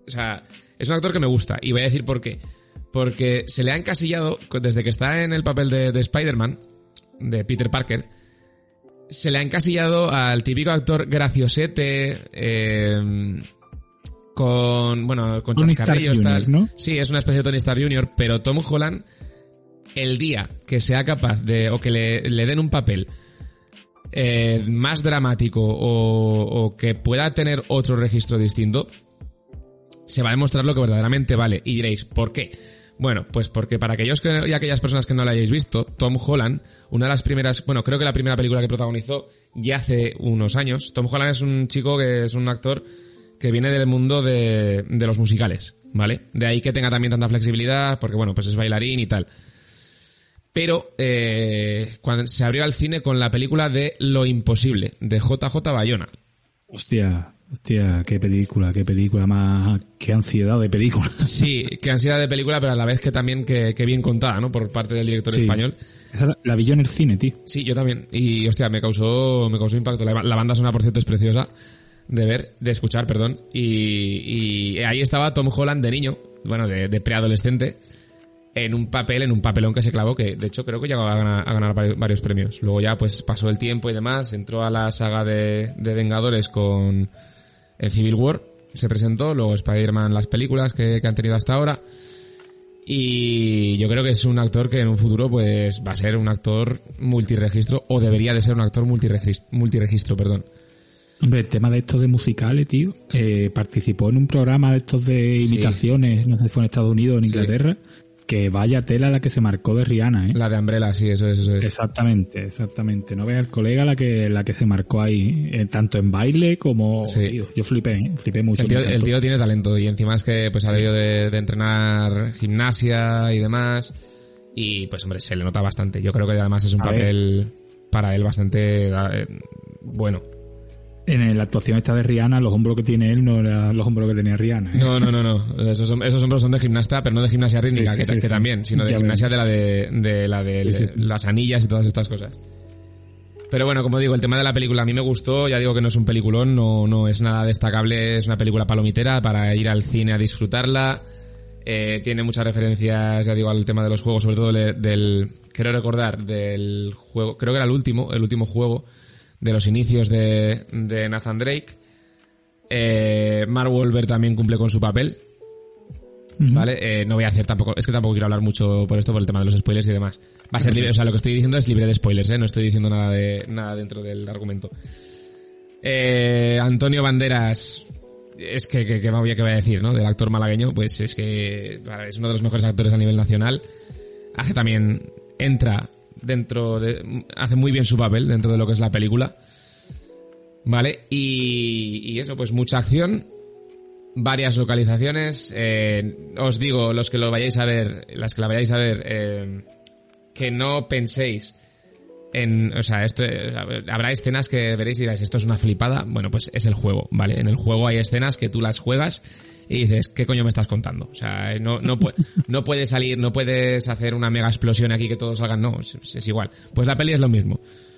O sea, es un actor que me gusta. Y voy a decir por qué. Porque se le ha encasillado, desde que está en el papel de, de Spider-Man, de Peter Parker, se le ha encasillado al típico actor graciosete, eh, con, bueno, con Tony chascarrillos, tal. ¿no? Sí, es una especie de Tony Stark Jr., pero Tom Holland, el día que sea capaz de, o que le, le den un papel eh, más dramático o, o que pueda tener otro registro distinto, se va a demostrar lo que verdaderamente vale. Y diréis, ¿por qué? Bueno, pues porque para aquellos que, y aquellas personas que no la hayáis visto, Tom Holland, una de las primeras, bueno, creo que la primera película que protagonizó ya hace unos años. Tom Holland es un chico que es un actor que viene del mundo de, los musicales, ¿vale? De ahí que tenga también tanta flexibilidad, porque bueno, pues es bailarín y tal. Pero eh, cuando se abrió al cine con la película de Lo Imposible, de JJ Bayona. Hostia, hostia, qué película, qué película más... Qué ansiedad de película. Sí, que ansiedad de película, pero a la vez que también que, que bien contada, ¿no? Por parte del director Sí. español. Esa la, la vi yo en el cine, tío. Sí, yo también. Y, hostia, me causó, me causó impacto. La, la banda sonora, por cierto, es preciosa de ver, de escuchar, perdón. Y, y ahí estaba Tom Holland de niño, bueno, de, de preadolescente. en un papel, en un papelón que se clavó, que de hecho creo que llegó a ganar, a ganar vari- varios premios. Luego ya pues pasó el tiempo y demás, entró a la saga de, de Vengadores con el Civil War, se presentó, luego Spider-Man las películas que, que han tenido hasta ahora. Y yo creo que es un actor que en un futuro pues va a ser un actor multiregistro, o debería de ser un actor multiregistro, multiregistro perdón. Hombre, el tema de estos de musicales, tío, eh, participó en un programa de estos de Sí. imitaciones, no sé si fue en Estados Unidos o en Sí. Que vaya tela la que se marcó de Rihanna, ¿eh? La de Umbrella, sí, eso es, eso es. Exactamente, exactamente. No veas al colega la que la que se marcó ahí, eh, tanto en baile como... Sí. tío, yo flipé, ¿eh? flipé mucho. El tío, el tiene talento y encima es que pues ha debido de, de entrenar gimnasia y demás y pues hombre se le nota bastante. Yo creo que además es un A ver. papel para él bastante eh, bueno. En la actuación esta de Rihanna, los hombros que tiene él no eran los hombros que tenía Rihanna. ¿eh? No, no, no, no. Esos, esos hombros son de gimnasta, pero no de gimnasia rítmica, Sí, sí, que, sí, que sí. también, sino de Ya gimnasia de la de, de la de las anillas y todas estas cosas. Pero bueno, como digo, el tema de la película a mí me gustó, ya digo que no es un peliculón, no, no es nada destacable, es una película palomitera para ir al cine a disfrutarla. Eh, tiene muchas referencias, ya digo, al tema de los juegos, sobre todo del, quiero recordar, del juego, creo que era el último, el último juego de los inicios de, de Nathan Drake. Eh, Mark Wahlberg también cumple con su papel. ¿vale? Eh, no voy a hacer tampoco, es que tampoco quiero hablar mucho por esto, por el tema de los spoilers y demás. Va a ser libre, o sea, lo que estoy diciendo es libre de spoilers, ¿eh? No estoy diciendo nada de, nada dentro del argumento. Eh, Antonio Banderas, es que, que, que voy a, que voy a decir, ¿no? Del actor malagueño, pues es que vale, es uno de los mejores actores a nivel nacional. Hace también, entra dentro de, hace muy bien su papel dentro de lo que es la película. Vale, y, y eso, pues mucha acción, varias localizaciones. eh, os digo, los que lo vayáis a ver, las que la vayáis a ver, eh, que no penséis en, o sea, esto, eh, habrá escenas que veréis y diréis, esto es una flipada. Bueno, pues es el juego, ¿vale? En el juego hay escenas que tú las juegas y dices, ¿qué coño me estás contando? O sea, no, no, pu- no puedes salir, no puedes hacer una mega explosión aquí que todos salgan, no, es, es igual. Pues la peli es lo mismo.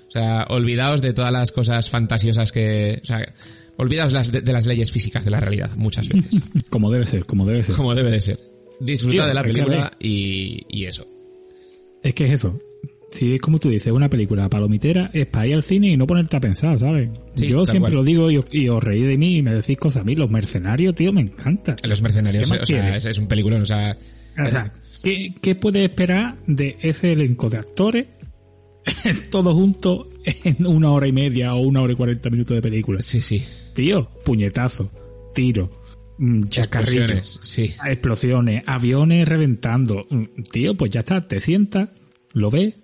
O sea, olvidaos de todas las cosas fantasiosas que, o sea, olvidaos las de, de las leyes físicas de la realidad muchas veces. Como debe ser, como debe ser. como debe de ser. Disfruta de la película y, y eso. Es que es eso. Si es como tú dices, una película palomitera, es para ir al cine y no ponerte a pensar, ¿sabes? Sí, Yo siempre cual. lo digo y, os- y os reí de mí y me decís cosas a mí. Los mercenarios, tío, me encanta. Los mercenarios, ¿Qué más o sea, es, es un peliculón, o sea, O sea, ¿qué, qué puedes esperar de ese elenco de actores todos juntos en una hora y media o una hora y cuarenta minutos de película? sí, sí. Tío, puñetazo, tiro, mm, chacarrillo, Explosiones, sí. explosiones, aviones reventando. Mm, Tío, pues ya está, te sientas, lo ves,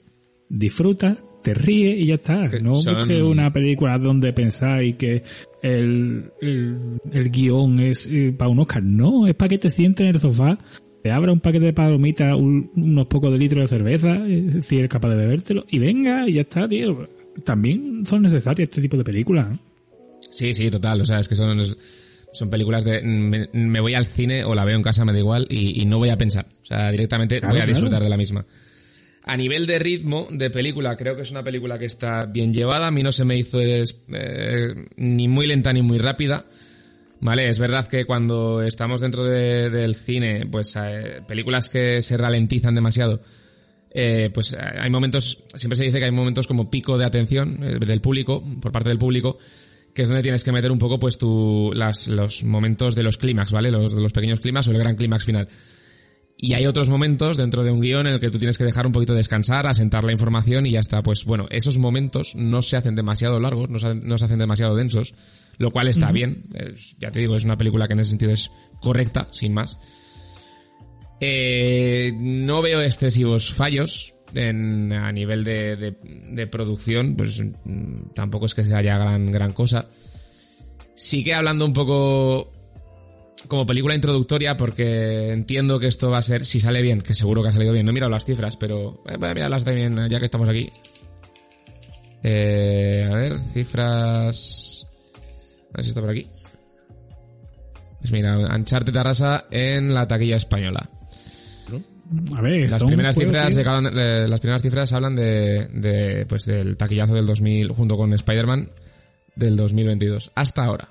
disfrutas, te ríes y ya está. No son- busques una película donde pensáis que el, el, el guion es eh, para un Oscar. No, es para que te sientes en el sofá, te abra un paquete de palomitas, un- unos pocos de litros de cerveza, eh, si eres capaz de bebértelo, y venga, y ya está, tío. También son necesarias este tipo de películas. ¿eh? Sí, sí, total. O sea, es que son, son películas de me, me voy al cine o la veo en casa, me da igual, y, y no voy a pensar. O sea, directamente Claro, voy a disfrutar claro. de la misma. A nivel de ritmo de película, creo que es una película que está bien llevada. A mí no se me hizo eh, ni muy lenta ni muy rápida. Vale, es verdad que cuando estamos dentro de- del cine, pues eh, películas que se ralentizan demasiado, eh, pues eh, hay momentos, siempre se dice que hay momentos como pico de atención eh, del público, por parte del público, que es donde tienes que meter un poco pues tu, las, los momentos de los clímax, ¿vale? Los, los pequeños clímax o el gran clímax final. Y hay otros momentos dentro de un guion en el que tú tienes que dejar un poquito descansar, asentar la información y ya está. Pues bueno, esos momentos no se hacen demasiado largos, no se, hacen- no se hacen demasiado densos, lo cual está bien. Es- ya te digo, es una película que en ese sentido es correcta, sin más. Eh, no veo excesivos fallos en, a nivel de, de- de producción, pues mm, tampoco es que se haya gran, gran cosa. Sí que hablando un poco como película introductoria, porque entiendo que esto va a ser, si sale bien, que seguro que ha salido bien, no he mirado las cifras, pero eh, voy a mirarlas también ya que estamos aquí. Eh, a ver, cifras... A ver si está por aquí. Pues mira, Uncharted arrasa en la taquilla española. A ver, Las primeras cifras eh, las primeras cifras hablan de, de, pues del taquillazo del 2000 junto con Spider-Man del 2022 hasta ahora.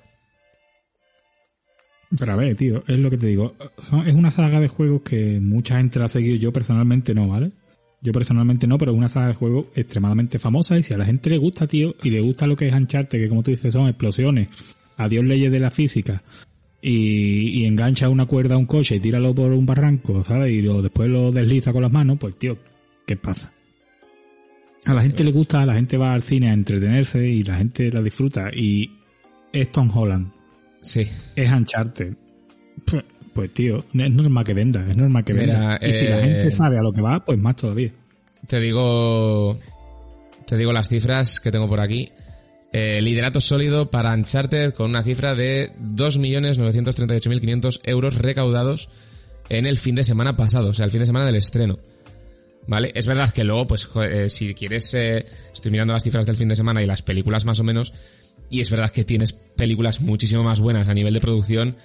Pero a ver, tío, es lo que te digo. Es una saga de juegos que mucha gente la ha seguido. Yo personalmente no, ¿vale? Yo personalmente no, pero es una saga de juegos extremadamente famosa y si a la gente le gusta, tío, y le gusta lo que es Uncharted, que como tú dices son explosiones, adiós leyes de la física, y, engancha una cuerda a un coche y tíralo por un barranco, ¿sabes? Y después lo desliza con las manos, pues tío, ¿qué pasa? A la gente le gusta, la gente va al cine a entretenerse y la gente la disfruta. Y es Tom Holland, Sí. es Uncharted. Pues, pues, tío, es normal que venda, es normal que Mira, venda. Y si la eh, gente sabe a lo que va, pues más todavía. Te digo. Te digo las cifras que tengo por aquí. Eh, liderato sólido para Uncharted con una cifra de 2.938.500 euros recaudados en el fin de semana pasado, o sea, el fin de semana del estreno. ¿Vale? Es verdad que luego, pues, eh, si quieres, eh, estoy mirando las cifras del fin de semana y las películas más o menos, y es verdad que tienes películas muchísimo más buenas a nivel de producción,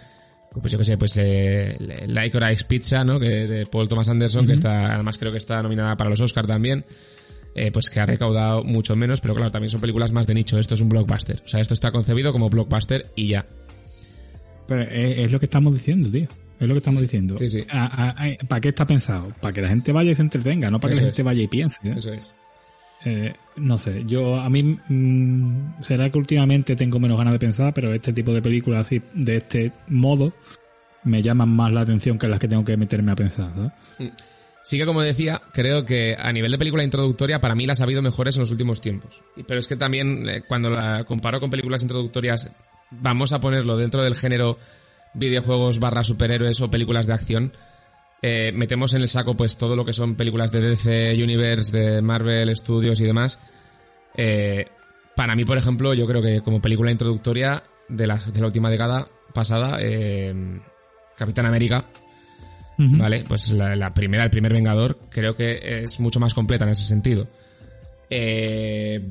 pues yo que sé, pues eh, Licorice Pizza, ¿no? Que de Paul Thomas Anderson, que está, además creo que está nominada para los Oscar también, eh, pues que ha recaudado mucho menos, pero claro, también son películas más de nicho. Esto es un blockbuster. O sea, esto está concebido como blockbuster y ya. Pero es, es lo que estamos diciendo, tío. Es lo que estamos diciendo. Sí, sí. ¿Para qué está pensado? Para que la gente vaya y se entretenga, no para que la es. gente vaya y piense. ¿eh? Eso es. Eh, no sé, yo a mí mm, será que últimamente tengo menos ganas de pensar, pero este tipo de películas de este modo, me llaman más la atención que las que tengo que meterme a pensar. Sí que como decía, creo que a nivel de película introductoria, para mí las ha habido mejores en los últimos tiempos. Pero es que también, eh, cuando la comparo con películas introductorias, vamos a ponerlo dentro del género videojuegos barra superhéroes o películas de acción, eh, metemos en el saco pues todo lo que son películas de DC Universe, de Marvel Studios y demás. Eh, para mí, por ejemplo, yo creo que como película introductoria de la, de la última década pasada, eh, Capitán América. ¿vale? Pues la, la primera, el primer Vengador, creo que es mucho más completa en ese sentido. Eh,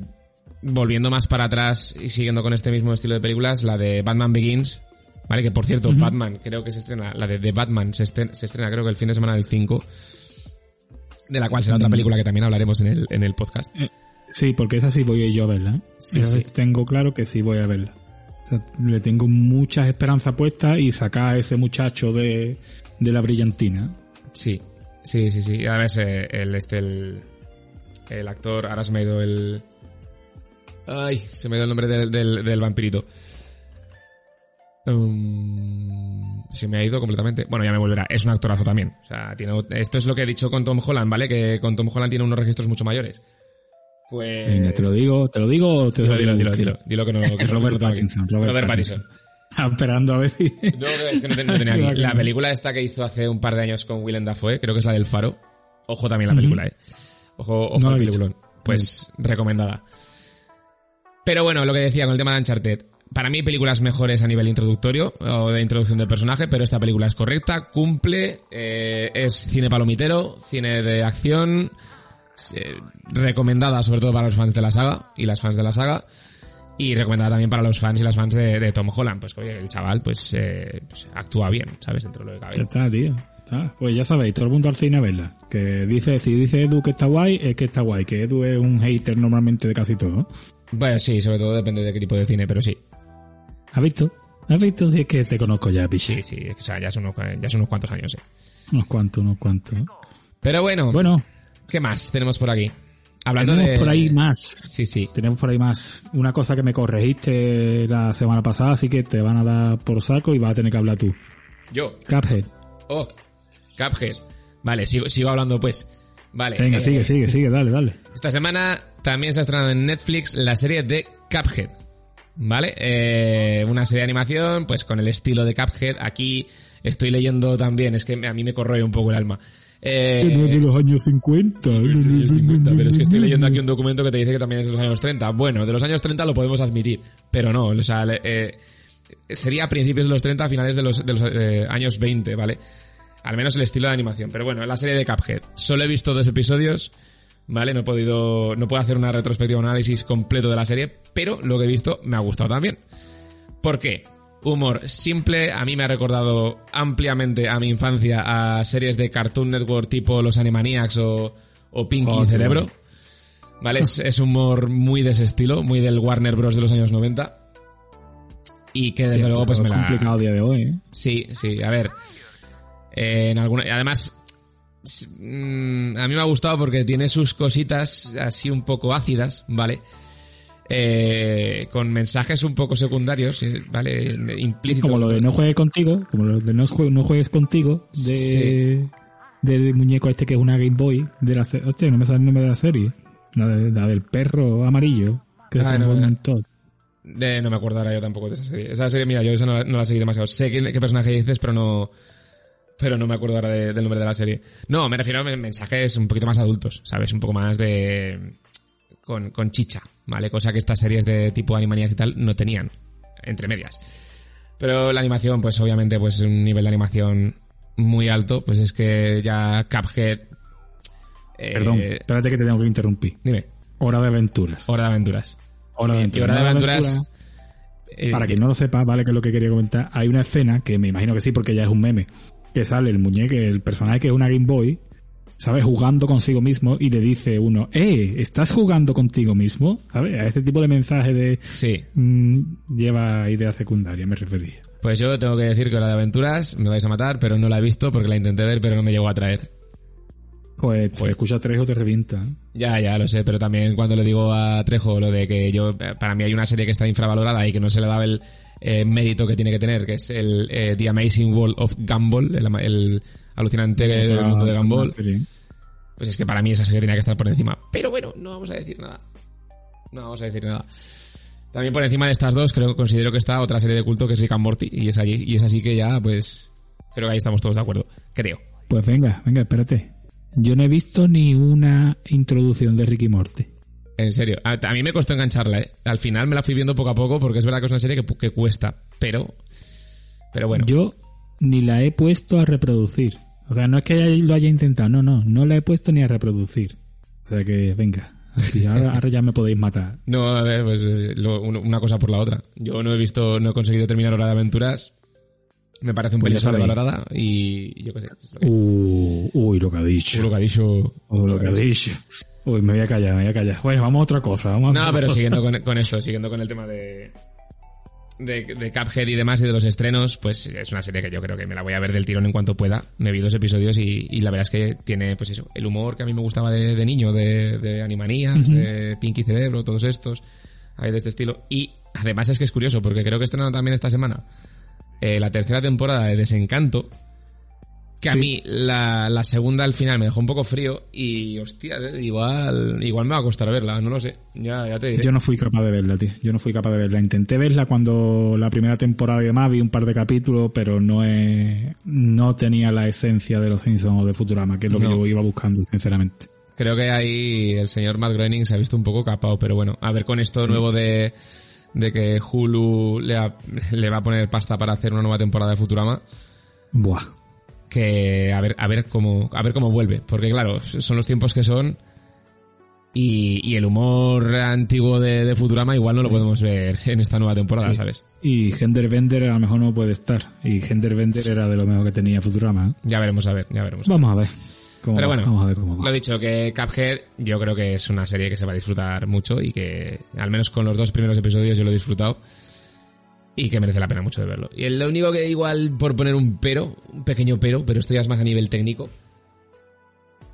volviendo más para atrás y siguiendo con este mismo estilo de películas, la de Batman Begins, ¿vale? Que por cierto, Batman, creo que se estrena, la de, Batman se estrena, se estrena creo que el fin de semana del 5, de la cual será otra película que también hablaremos en el, en el podcast. Sí, porque esa sí voy yo a verla. ¿eh? Sí, Esa sí. sí tengo claro que sí voy a verla. O sea, le tengo muchas esperanzas puestas y sacar a ese muchacho de, de la brillantina. Sí, sí, sí, sí. Además, eh, el, este, el, el actor, ahora se me ha ido el... Ay, se me ha ido el nombre del, del, del vampirito. Um, se me ha ido completamente. Bueno, ya me volverá. Es un actorazo también. O sea, tiene, esto es lo que he dicho con Tom Holland, ¿vale? Que con Tom Holland tiene unos registros mucho mayores. Pues... Venga, te lo digo, te lo digo o te lo digo. dilo, dilo, dilo que no... Que Robert. Pattinson, Robert Pattinson. Estaba esperando a ver si... No, es que no, te- no tenía aquí. La película esta que hizo hace un par de años con Willem Dafoe, creo que es la del Faro. Ojo también la película, eh. Ojo, ojo No la peliculón. Pues recomendada. Pero bueno, lo que decía con el tema de Uncharted. Para mí películas mejores a nivel introductorio o de introducción del personaje, pero esta película es correcta, cumple, eh, es cine palomitero, cine de acción, eh, recomendada sobre todo para los fans de la saga y las fans de la saga. Y recomendada también para los fans y las fans de, de Tom Holland. Pues oye, el chaval pues, eh, pues actúa bien, ¿sabes? Dentro de lo que cabe. Está, tío. Está. Pues ya sabéis, todo el mundo al cine a verla. Que dice, si dice Edu que está guay, es que está guay. Que Edu es un hater normalmente de casi todo. Bueno, sí, sobre todo depende de qué tipo de cine, pero sí. ¿Has visto? ¿Has visto? Si es que te conozco ya, pichi. Sí, sí, o sea, ya son unos, ya son unos cuantos años, eh. Unos cuantos, unos cuantos. Pero bueno, Bueno, ¿qué más tenemos por aquí? Hablando tenemos de... por ahí más. Sí, sí. Tenemos por ahí más. Una cosa que me corregiste la semana pasada, así que te van a dar por saco y vas a tener que hablar tú. Yo. Cuphead. Oh, Cuphead. Vale, sigo, sigo hablando pues. Vale. Venga, eh, sigue, sigue, sigue, dale, dale. Esta semana también se ha estrenado en Netflix la serie de Cuphead. ¿Vale? Eh, una serie de animación, pues con el estilo de Cuphead. Aquí estoy leyendo también, es que a mí me corroe un poco el alma. Eh, no es de los años 50. de los años 50, pero es que estoy leyendo aquí un documento que te dice que también es de los años 30. Bueno, de los años 30 lo podemos admitir, pero no, o sea, eh, sería a principios de los 30, a finales de los, de los eh, años 20, ¿vale? Al menos el estilo de animación. Pero bueno, la serie de Cuphead. Solo he visto dos episodios, ¿vale? No he podido, no puedo hacer una retrospectiva, un análisis completo de la serie, pero lo que he visto me ha gustado también. ¿Por qué? Humor simple, a mí me ha recordado ampliamente a mi infancia a series de Cartoon Network tipo Los Animaniacs o, o Pinky Oh, Cerebro. ¿Vale? Es, es humor muy de ese estilo, muy del Warner Bros. de los años 90. y que desde Sí, luego pues es me la... complicado día de hoy, ¿eh? Sí, sí, a ver. eh, en alguna, además, mm, a mí me ha gustado porque tiene sus cositas así un poco ácidas, ¿vale? Eh, con mensajes un poco secundarios, eh, ¿vale? Implícitos. Como lo de no juegues contigo, como lo de no, jue- no juegues contigo, de, Sí. del muñeco este que es una Game Boy, de la hostia, no me sale el nombre de la serie, la, de- la del perro amarillo, que Ah, no, transforma no. en Todd. Eh, no me acuerdo ahora yo tampoco de esa serie. Esa serie, mira, yo esa no, la- no la seguí demasiado. Sé qué, qué personaje dices, pero no... Pero no me acuerdo ahora de- del nombre de la serie. No, me refiero a men- mensajes un poquito más adultos, ¿sabes? Un poco más de... Con, con chicha, ¿vale? Cosa que estas series de tipo Animaniacs y tal no tenían, entre medias. Pero la animación, pues obviamente, pues un nivel de animación muy alto. Pues es que ya Cuphead... eh, Perdón, espérate que te tengo que interrumpir. Dime, Hora de aventuras. Hora de Aventuras. Hora de aventuras. y Hora de Aventuras... eh, Para quien no lo sepa, vale, que es lo que quería comentar, hay una escena que me imagino que sí, porque ya es un meme, que sale el muñeco, el personaje que es una Game Boy, ¿sabes? Jugando consigo mismo y le dice uno, ¡eh! ¿Estás jugando contigo mismo? ¿Sabes? A este tipo de mensaje de Sí, mm, lleva idea secundaria, me refería. Pues yo tengo que decir que Hora de Aventuras me vais a matar, pero no la he visto porque la intenté ver, pero no me llegó a traer. Pues, te escucha tres o te revienta. Ya, ya, lo sé, pero también cuando le digo a Trejo lo de que yo, para mí hay una serie que está infravalorada y que no se le daba el eh, mérito que tiene que tener, que es el eh, The Amazing World of Gumball, el, el alucinante del mundo de Gumball, pues es que para mí esa serie tenía que estar por encima. Pero bueno, no vamos a decir nada. No vamos a decir nada. También por encima de estas dos, creo considero que está otra serie de culto que es Rick and Morty, y es allí, y es así que ya, pues, creo que ahí estamos todos de acuerdo. Creo. Pues venga, venga, espérate. Yo no he visto ni una introducción de Ricky Morty. En serio, a, a mí me costó engancharla, ¿eh? Al final me la fui viendo poco a poco porque es verdad que es una serie que, que cuesta, pero... Pero bueno. Yo ni la he puesto a reproducir. O sea, no es que lo haya intentado, no, no, no la he puesto ni a reproducir. O sea que, venga, así, ahora, ahora ya me podéis matar. No, a ver, pues eh, lo- una cosa por la otra. Yo no he visto, no he conseguido terminar Hora de Aventuras. Me parece un Pues pelín sabéis. sobrevalorada y yo qué sé. es lo que- Uh, uy, lo que ha dicho. lo que ha dicho... Uy, lo que ha dicho. Uy, me voy a callar, me voy a callar. Bueno, vamos a otra cosa. Vamos No, pero cosa. siguiendo con, con eso, siguiendo con el tema de, de, de Cuphead y demás y de los estrenos, pues es una serie que yo creo que me la voy a ver del tirón en cuanto pueda. Me vi dos episodios y, y la verdad es que tiene, pues eso, el humor que a mí me gustaba de, de niño, de, de Animaniacs, de Pinky Cerebro, todos estos, hay de este estilo. Y además es que es curioso, porque creo que estrenaron también esta semana eh, la tercera temporada de Desencanto, que a mí la, la segunda al final me dejó un poco frío y, hostia, eh, igual, igual me va a costar verla, no lo sé. Ya, ya te diré. Yo no fui capaz de verla, tío. Yo no fui capaz de verla. Intenté verla cuando la primera temporada y demás vi un par de capítulos, pero no es, no tenía la esencia de los Simpsons o de Futurama, que es lo que yo iba buscando, sinceramente. Creo que ahí el señor Matt Groening se ha visto un poco capado, pero bueno, a ver con esto nuevo de, de que Hulu le, ha- le va a poner pasta para hacer una nueva temporada de Futurama, Buah. Que a ver, a ver cómo, a ver cómo vuelve, porque claro, son los tiempos que son y, y el humor antiguo de, de Futurama igual no lo podemos ver en esta nueva temporada, Sí. ¿sabes? Y Gender Bender a lo mejor no puede estar. Y Gender Bender era de lo mejor que tenía Futurama. ¿eh? Ya veremos a ver, ya veremos. Vamos a ver. cómo Pero va, bueno, vamos a ver cómo va. Lo dicho, que Cuphead yo creo que es una serie que se va a disfrutar mucho y que al menos con los dos primeros episodios yo lo he disfrutado y que merece la pena mucho de verlo. Y lo único que igual por poner un pero, un pequeño pero, pero esto ya es más a nivel técnico.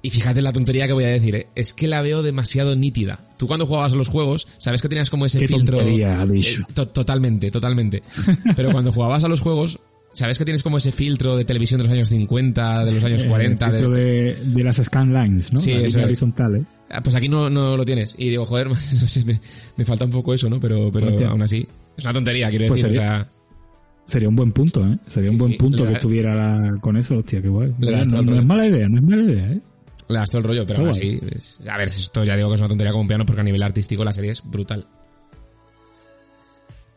Y fíjate la tontería que voy a decir, ¿eh? es que la veo demasiado nítida. Tú cuando jugabas a los juegos, sabes que tenías como ese Qué filtro... tontería. Eh, to- totalmente, totalmente. Pero cuando jugabas a los juegos, sabes que tienes como ese filtro de televisión de los años 50, de los años Eh, 40, dentro de, de, de las scan lines, ¿no? Sí, La eso horizontal, ¿eh? Ah, Pues aquí no, no lo tienes. Y digo, joder, me, me falta un poco eso, ¿no? Pero, pero Hostia. aún así, es una tontería, quiero Pues decir. O sería- sea, Sería un buen punto, ¿eh? Sería Sí, un buen sí, punto que estuviera la- con eso, hostia, qué guay. No, es mala idea, no es mala idea, ¿eh? le das todo el rollo, pero aún así. es- a ver, esto ya digo que es una tontería como un piano porque a nivel artístico la serie es brutal.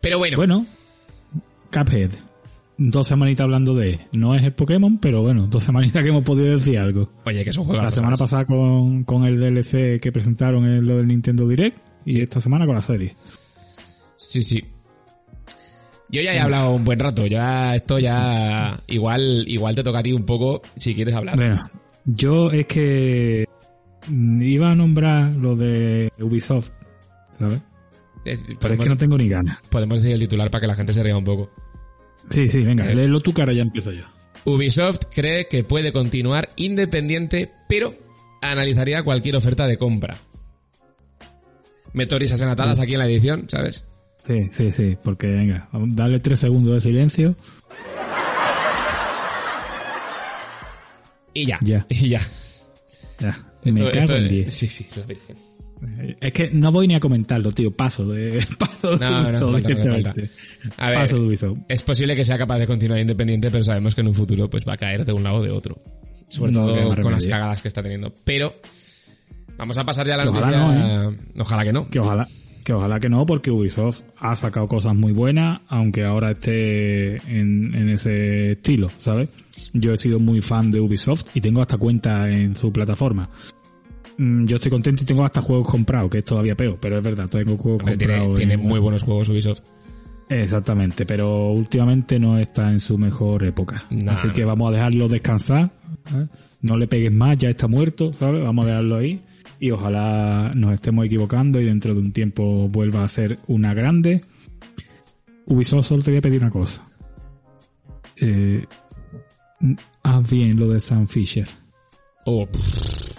Pero bueno, Bueno, Cuphead. Dos semanitas hablando de... No es el Pokémon, pero bueno, dos semanitas que hemos podido decir algo. oye, que es un juego La semana pasada con, con el DLC que presentaron en lo del Nintendo Direct y Sí. esta semana con la serie. Sí, sí. Yo ya he hablado un buen rato, ya esto ya igual igual te toca a ti un poco si quieres hablar. Bueno, yo es que iba a nombrar lo de Ubisoft, ¿sabes? Eh, Pero es que no tengo ni ganas. podemos decir el titular para que la gente se ría un poco. Sí, sí, venga, Eh. léelo tú, cara, ya empiezo yo. Ubisoft cree que puede continuar independiente, pero analizaría cualquier oferta de compra. Meto risas aquí en la edición, ¿sabes? Sí, sí, sí, porque venga, dale tres segundos de silencio. Y ya. Ya. Y ya. Ya, Esto- me cago en 10. Sí, sí. Es que no voy ni a comentarlo, tío. Paso de. Paso de No, no Ubisoft falta, no. A ver, Paso de Ubisoft. es posible que sea capaz de continuar independiente, pero sabemos que en un futuro pues va a caer de un lado o de otro. Sobre No todo con las cagadas que está teniendo. Pero vamos a pasar ya a la ojalá noticia. Ojalá que no. Que ojalá, que ojalá que no, porque Ubisoft ha sacado cosas muy buenas, aunque ahora esté en, en ese estilo, ¿sabes? Yo he sido muy fan de Ubisoft y tengo hasta cuenta en su plataforma. Mm, Yo estoy contento y tengo hasta juegos comprados, que es todavía peor, pero es verdad, tengo juegos Hombre, comprados. tiene en- muy buenos juegos Ubisoft. Exactamente, pero últimamente no está en su mejor época. Nah, Así que vamos a dejarlo descansar. ¿eh? No le pegues más, ya está muerto, ¿sabes? Vamos a dejarlo ahí. Y ojalá nos estemos equivocando y dentro de un tiempo vuelva a ser una grande. Ubisoft solo te voy a pedir una cosa. Eh, haz bien lo de Sam Fisher. Oh, pff,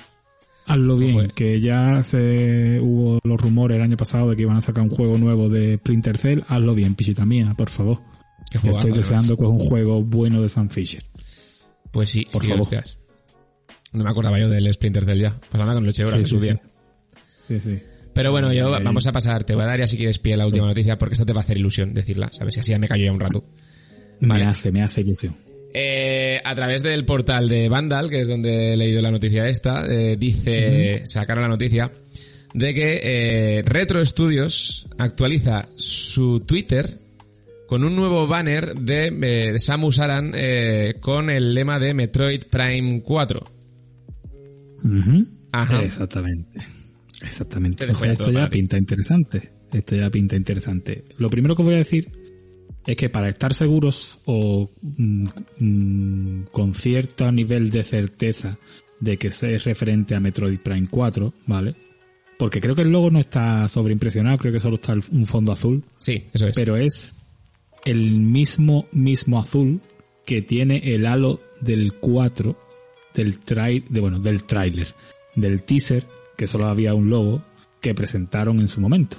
Hazlo bien, que ya se hubo los rumores el año pasado de que iban a sacar un juego nuevo de Splinter Cell. Hazlo bien, pichita mía, por favor. juegazo, estoy deseando que es un juego bueno de Sam Fisher. Pues sí, Por sí, favor. hostias. No me acordaba yo del Splinter Cell ya. Pues nada, con lo horas Sí, en su sí, día. Sí, sí. Pero bueno, yo Eh, vamos a pasar. Te voy a dar ya si quieres pie la última noticia porque esta te va a hacer ilusión decirla, ¿sabes? Y así ya me callo ya un rato. Vale. Me hace, me hace ilusión. Eh, a través del portal de Vandal, que es donde he leído la noticia esta, eh, dice, sacaron la noticia de que eh, Retro Studios actualiza su Twitter con un nuevo banner de, eh, de Samus Aran con el lema de Metroid Prime 4. Ajá. Exactamente. Exactamente. Te dejo ya Esto ya pinta interesante. Esto ya pinta interesante. Lo primero que voy a decir es que para estar seguros o mm, mm, con cierto nivel de certeza de que sea referente a Metroid Prime 4, ¿vale? Porque creo que el logo no está sobreimpresionado, creo que solo está un fondo azul, Sí, eso es. pero es el mismo, mismo azul que tiene el halo del 4 del trai de, bueno, del tráiler, del teaser, que solo había un logo que presentaron en su momento.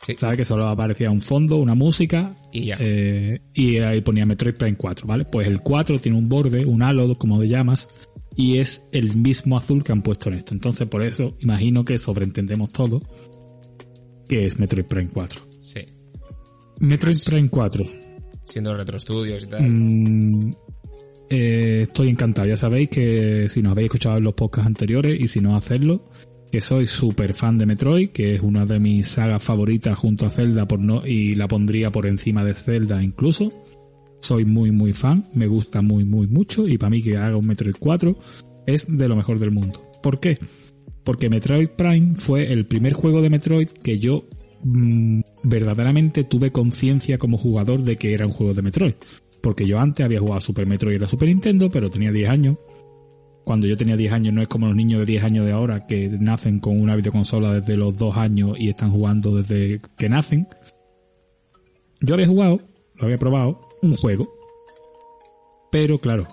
Sí. ¿Sabes? Que solo aparecía un fondo, una música Y ya. eh, y ahí ponía Metroid Prime 4, ¿vale? Pues el 4 tiene un borde, un halo, como le llamas, y es el mismo azul que han puesto en esto. Entonces, por eso, imagino que sobreentendemos todo que es Metroid Prime 4. Sí. Metroid Prime 4. Siendo Retro Studios y tal. Mm, eh, estoy encantado. Ya sabéis que si nos habéis escuchado en los podcasts anteriores y si no hacerlo, que soy súper fan de Metroid, que es una de mis sagas favoritas junto a Zelda y la pondría por encima de Zelda incluso. Soy muy muy fan, me gusta muy muy mucho y para mí que haga un Metroid 4 es de lo mejor del mundo. ¿Por qué? Porque Metroid Prime fue el primer juego de Metroid que yo mm, verdaderamente tuve conciencia como jugador de que era un juego de Metroid. Porque yo antes había jugado a Super Metroid y la Super Nintendo, pero tenía 10 años. Cuando yo tenía 10 años no es como los niños de 10 años de ahora que nacen con una videoconsola desde los 2 años y están jugando desde que nacen. Yo había jugado, lo había probado, un juego. Pero claro,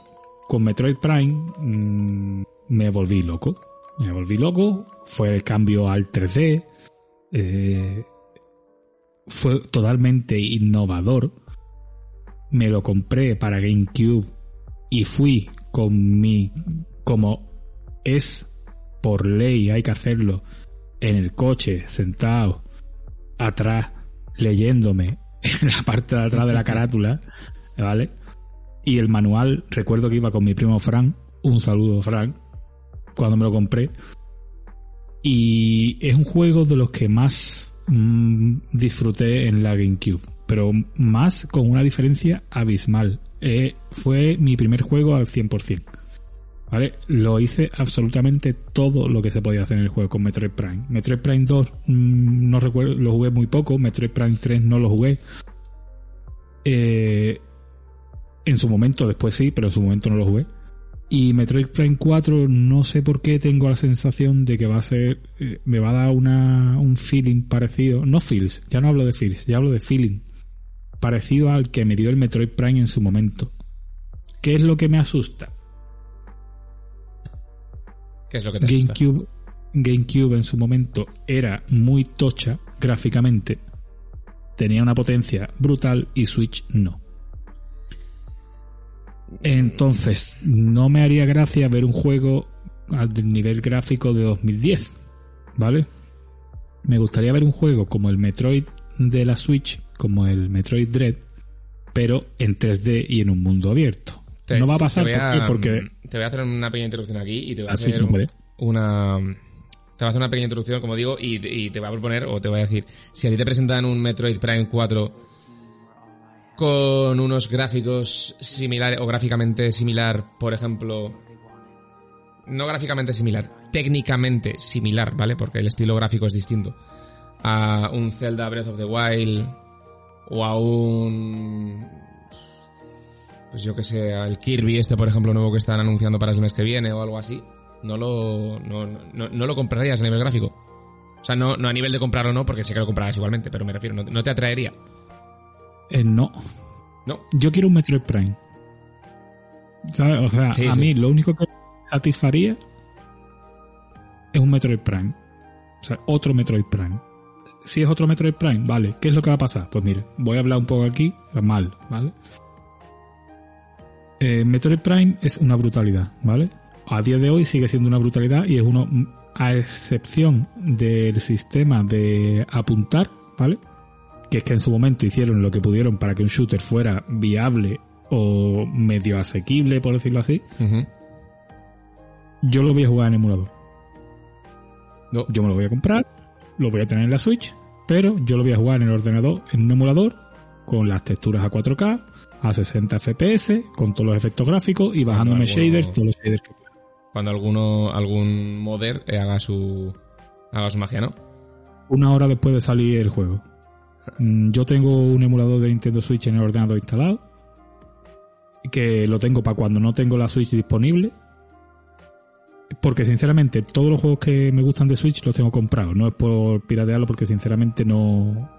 con Metroid Prime mm, me volví loco. Me volví loco, fue el cambio al 3D, eh, fue totalmente innovador. Me lo compré para GameCube y fui con mi, como es por ley, hay que hacerlo, en el coche, sentado, atrás, leyéndome en la parte de atrás de la carátula, ¿vale? Y el manual, recuerdo que iba con mi primo Frank, un saludo Frank, cuando me lo compré. Y es un juego de los que más mm, disfruté en la GameCube, pero más con una diferencia abismal. Eh, fue mi primer juego al 100%. ¿Vale? Lo hice absolutamente todo lo que se podía hacer en el juego con Metroid Prime. Metroid Prime 2 mm, no recuerdo, lo jugué muy poco, Metroid Prime 3 no lo jugué. Eh, en su momento, después sí, pero en su momento no lo jugué. Y Metroid Prime 4 no sé por qué tengo la sensación de que va a ser, eh, me va a dar una, un feeling parecido, no feels, ya no hablo de feels, ya hablo de feeling, parecido al que me dio el Metroid Prime en su momento. ¿Qué es lo que me asusta? ¿Qué es lo que te asusta? GameCube, GameCube en su momento era muy tocha gráficamente, tenía una potencia brutal y Switch no. Entonces, no me haría gracia ver un juego al nivel gráfico de 2010, ¿vale? Me gustaría ver un juego como el Metroid de la Switch, como el Metroid Dread, pero en 3D y en un mundo abierto. Te- no va a te pasar voy ¿por qué? porque Te voy a hacer una pequeña introducción aquí y te voy a Switch hacer una... Te voy a hacer una pequeña introducción, como digo, y, y te voy a proponer, o te voy a decir, si a ti te presentan un Metroid Prime 4 con unos gráficos similares, o gráficamente similar, por ejemplo... No gráficamente similar, técnicamente similar, ¿vale? Porque el estilo gráfico es distinto. A un Zelda Breath of the Wild o a un pues yo que sé, al Kirby este, por ejemplo, nuevo que están anunciando para el mes que viene o algo así, no lo, no, no, no lo comprarías a nivel gráfico. O sea, no, no a nivel de comprarlo no, porque sé que lo comprarás igualmente, pero me refiero, no, no te atraería. Eh, no, No. yo quiero un Metroid Prime. ¿Sabes? O sea, Sí, a sí. mí lo único que satisfaría es un Metroid Prime. O sea, otro Metroid Prime. Si es otro Metroid Prime, vale. ¿Qué es lo que va a pasar? Pues mire, voy a hablar un poco aquí, mal, ¿vale? Eh, Metroid Prime es una brutalidad, ¿vale? A día de hoy sigue siendo una brutalidad y es uno, a excepción del sistema de apuntar, ¿vale? Que es que en su momento hicieron lo que pudieron para que un shooter fuera viable o medio asequible, por decirlo así. Yo lo voy a jugar en emulador. No. Yo me lo voy a comprar, lo voy a tener en la Switch, pero yo lo voy a jugar en el ordenador, en un emulador, con las texturas a 4K, a 60 FPS, con todos los efectos gráficos y bajándome alguno- shaders, todos los shaders que pueda. Cuando alguno, algún modder eh, haga su, haga su magia, ¿no? Una hora después de salir el juego. Mm, Yo tengo un emulador de Nintendo Switch en el ordenador instalado, que lo tengo para cuando no tengo la Switch disponible. Porque sinceramente todos los juegos que me gustan de Switch los tengo comprados. No es por piratearlo porque sinceramente no,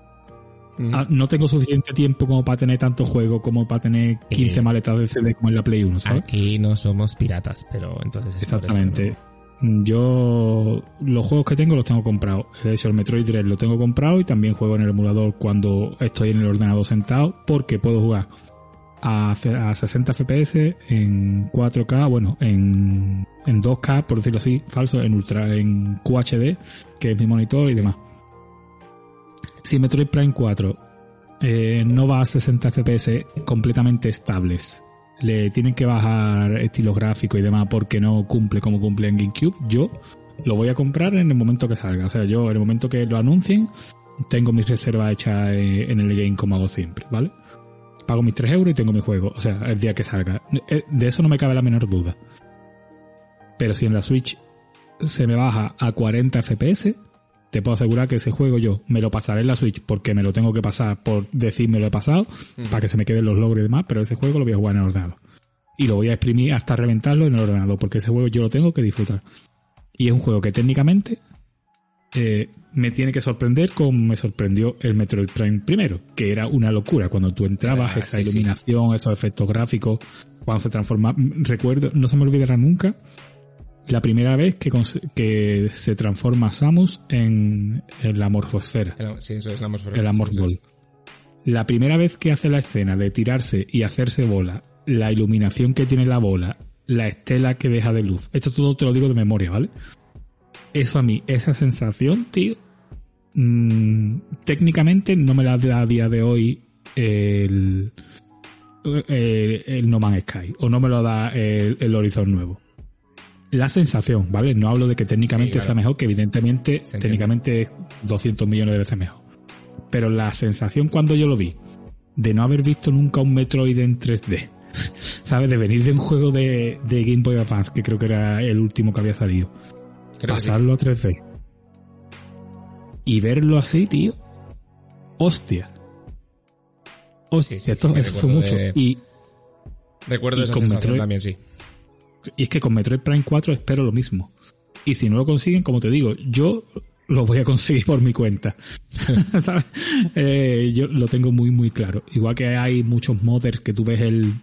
Ujú. Ah, no tengo suficiente tiempo como para tener tantos juegos como para tener 15 Eh. maletas de CD como en la Play 1, ¿sabes? Aquí no somos piratas, pero entonces... es por eso, Exactamente. Yo los juegos que tengo los tengo comprados. De hecho, el Metroid Dread lo tengo comprado y también juego en el emulador cuando estoy en el ordenador sentado porque puedo jugar a, ce- a 60 FPS en 4K, bueno, en, en 2K, por decirlo así, falso, en ultra, en QHD, que es mi monitor y demás. Si Metroid Prime 4 eh, no va a 60 FPS completamente estables, le tienen que bajar estilo gráfico y demás porque no cumple como cumple en GameCube, yo lo voy a comprar en el momento que salga. O sea, yo en el momento que lo anuncien, tengo mis reservas hechas eh, en el game como hago siempre, ¿vale? Pago mis 3 euros y tengo mi juego. O sea, el día que salga. Eh, De eso no me cabe la menor duda. Pero si en la Switch se me baja a 40 FPS, te puedo asegurar que ese juego yo me lo pasaré en la Switch porque me lo tengo que pasar por decirme lo he pasado, para que se me queden los logros y demás, pero ese juego lo voy a jugar en el ordenador. Y lo voy a exprimir hasta reventarlo en el ordenador, porque ese juego yo lo tengo que disfrutar. Y es un juego que técnicamente eh, me tiene que sorprender como me sorprendió el Metroid Prime primero, que era una locura. Cuando tú entrabas, Ah, esa sí, sí. iluminación, esos efectos gráficos, cuando se transforma, recuerdo, no se me olvidará nunca, la primera vez que, que se transforma Samus en, en la morfosfera El- Sí, eso es la atmósfera. el Amor Sí, es. La primera vez que hace la escena de tirarse y hacerse bola, la iluminación que tiene la bola, la estela que deja de luz. Esto todo te lo digo de memoria, ¿vale? Eso a mí, esa sensación, tío, mm, técnicamente no me la da a día de hoy el, el, el No Man's Sky, o no me lo da el, el Horizon nuevo. La sensación, ¿vale? No hablo de que técnicamente Sí, claro. sea mejor, que evidentemente técnicamente es 200 millones de veces mejor. Pero la sensación cuando yo lo vi, de no haber visto nunca un Metroid en 3D, ¿sabes? De venir de un juego de, de Game Boy Advance, que creo que era el último que había salido, Creo que sí. pasarlo a 3D y verlo así, tío, hostia. Hostia, Sí, sí, esto eso fue mucho. de- Y, Recuerdo y esa con Metroid- también, sí. Y es que con Metroid Prime 4 espero lo mismo. Y si no lo consiguen, como te digo, yo lo voy a conseguir por mi cuenta. ¿Sabes? Eh, yo lo tengo muy, muy claro. Igual que hay muchos modders que tú ves el,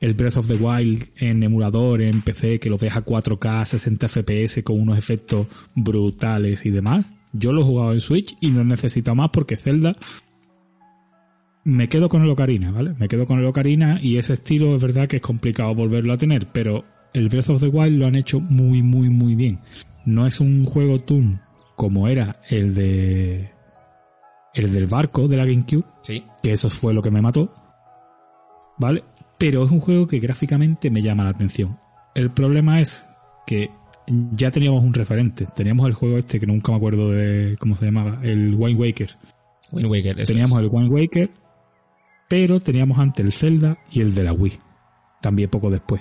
el Breath of the Wild en emulador, en PC, que lo ves a 4K, 60 FPS con unos efectos brutales y demás. Yo lo he jugado en Switch y no necesito más porque Zelda me quedo con el Ocarina, ¿vale? Me quedo con el Ocarina y ese estilo es verdad que es complicado volverlo a tener, pero el Breath of the Wild lo han hecho muy, muy, muy bien. No es un juego Toon como era el de el del barco de la GameCube, Sí. que eso fue lo que me mató, ¿vale? Pero es un juego que gráficamente me llama la atención. El problema es que ya teníamos un referente, teníamos el juego este que nunca me acuerdo de cómo se llamaba, el Wind Waker. Wind Waker. eso Teníamos es. el Wind Waker, pero teníamos antes el Zelda y el de la Wii, también poco después.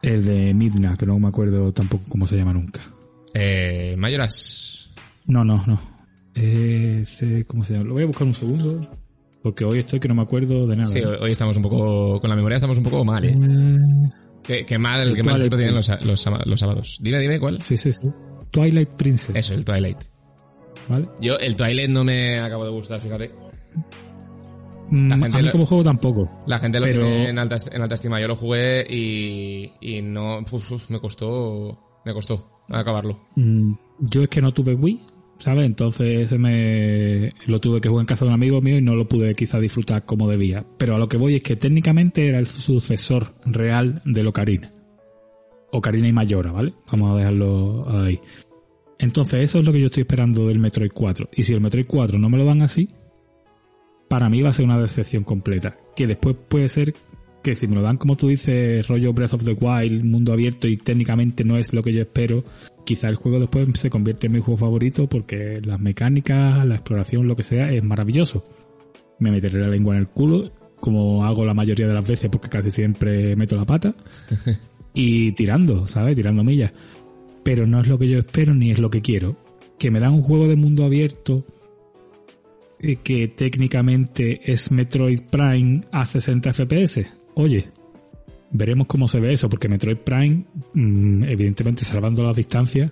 El de Midna, que no me acuerdo tampoco cómo se llama nunca. Eh, Mayoras. No, no, no. Eh, ¿Cómo se llama? Lo voy a buscar un segundo. Porque hoy estoy que no me acuerdo de nada. Sí, hoy hoy estamos un poco. Con la memoria estamos un poco mal, ¿eh? Eh, Qué, qué mal, El qué mal tienen los, los, sába- los sábados. Dime, dime cuál. sí, sí, sí. Twilight Princess. Eso, el Twilight. ¿Vale? Yo, el Twilight no me acabo de gustar, fíjate. Mm, La gente a mí lo- como juego tampoco. La gente lo Pero- tiene en alta, en alta estima. Yo lo jugué y, y no. uf, uf, me costó. Me costó acabarlo. Mm, yo es que no tuve Wii, ¿sabes? Entonces me lo tuve que jugar en casa de un amigo mío y no lo pude quizá disfrutar como debía. Pero a lo que voy es que técnicamente era el sucesor real del Ocarina. Ocarina y Mayora, ¿vale? Vamos a dejarlo ahí. Entonces eso es lo que yo estoy esperando del Metroid 4. Y si el Metroid 4 no me lo dan así, para mí va a ser una decepción completa. Que después puede ser que si me lo dan como tú dices, rollo Breath of the Wild, mundo abierto y técnicamente no es lo que yo espero, quizá el juego después se convierte en mi juego favorito porque las mecánicas, la exploración, lo que sea, es maravilloso. Me meteré la lengua en el culo, como hago la mayoría de las veces porque casi siempre meto la pata, y tirando, ¿sabes? Tirando millas. Pero no es lo que yo espero ni es lo que quiero. Que me dan un juego de mundo abierto eh, que técnicamente es Metroid Prime a 60 FPS. Oye, veremos cómo se ve eso, porque Metroid Prime, mm, evidentemente salvando las distancias,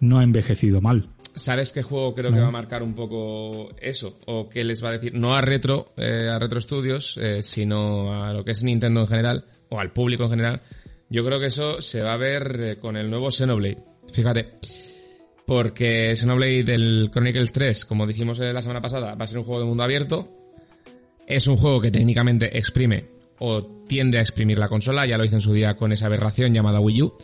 no ha envejecido mal. ¿Sabes qué juego creo que va a marcar un poco eso? ¿O qué les va a decir? No a Retro, eh, a Retro Studios, eh, sino a lo que es Nintendo en general, o al público en general. Yo creo que eso se va a ver eh, con el nuevo Xenoblade. Fíjate. Porque Xenoblade del Chronicles 3, como dijimos la semana pasada, va a ser un juego de mundo abierto. Es un juego que técnicamente exprime o tiende a exprimir la consola. Ya lo hice en su día con esa aberración llamada Wii U.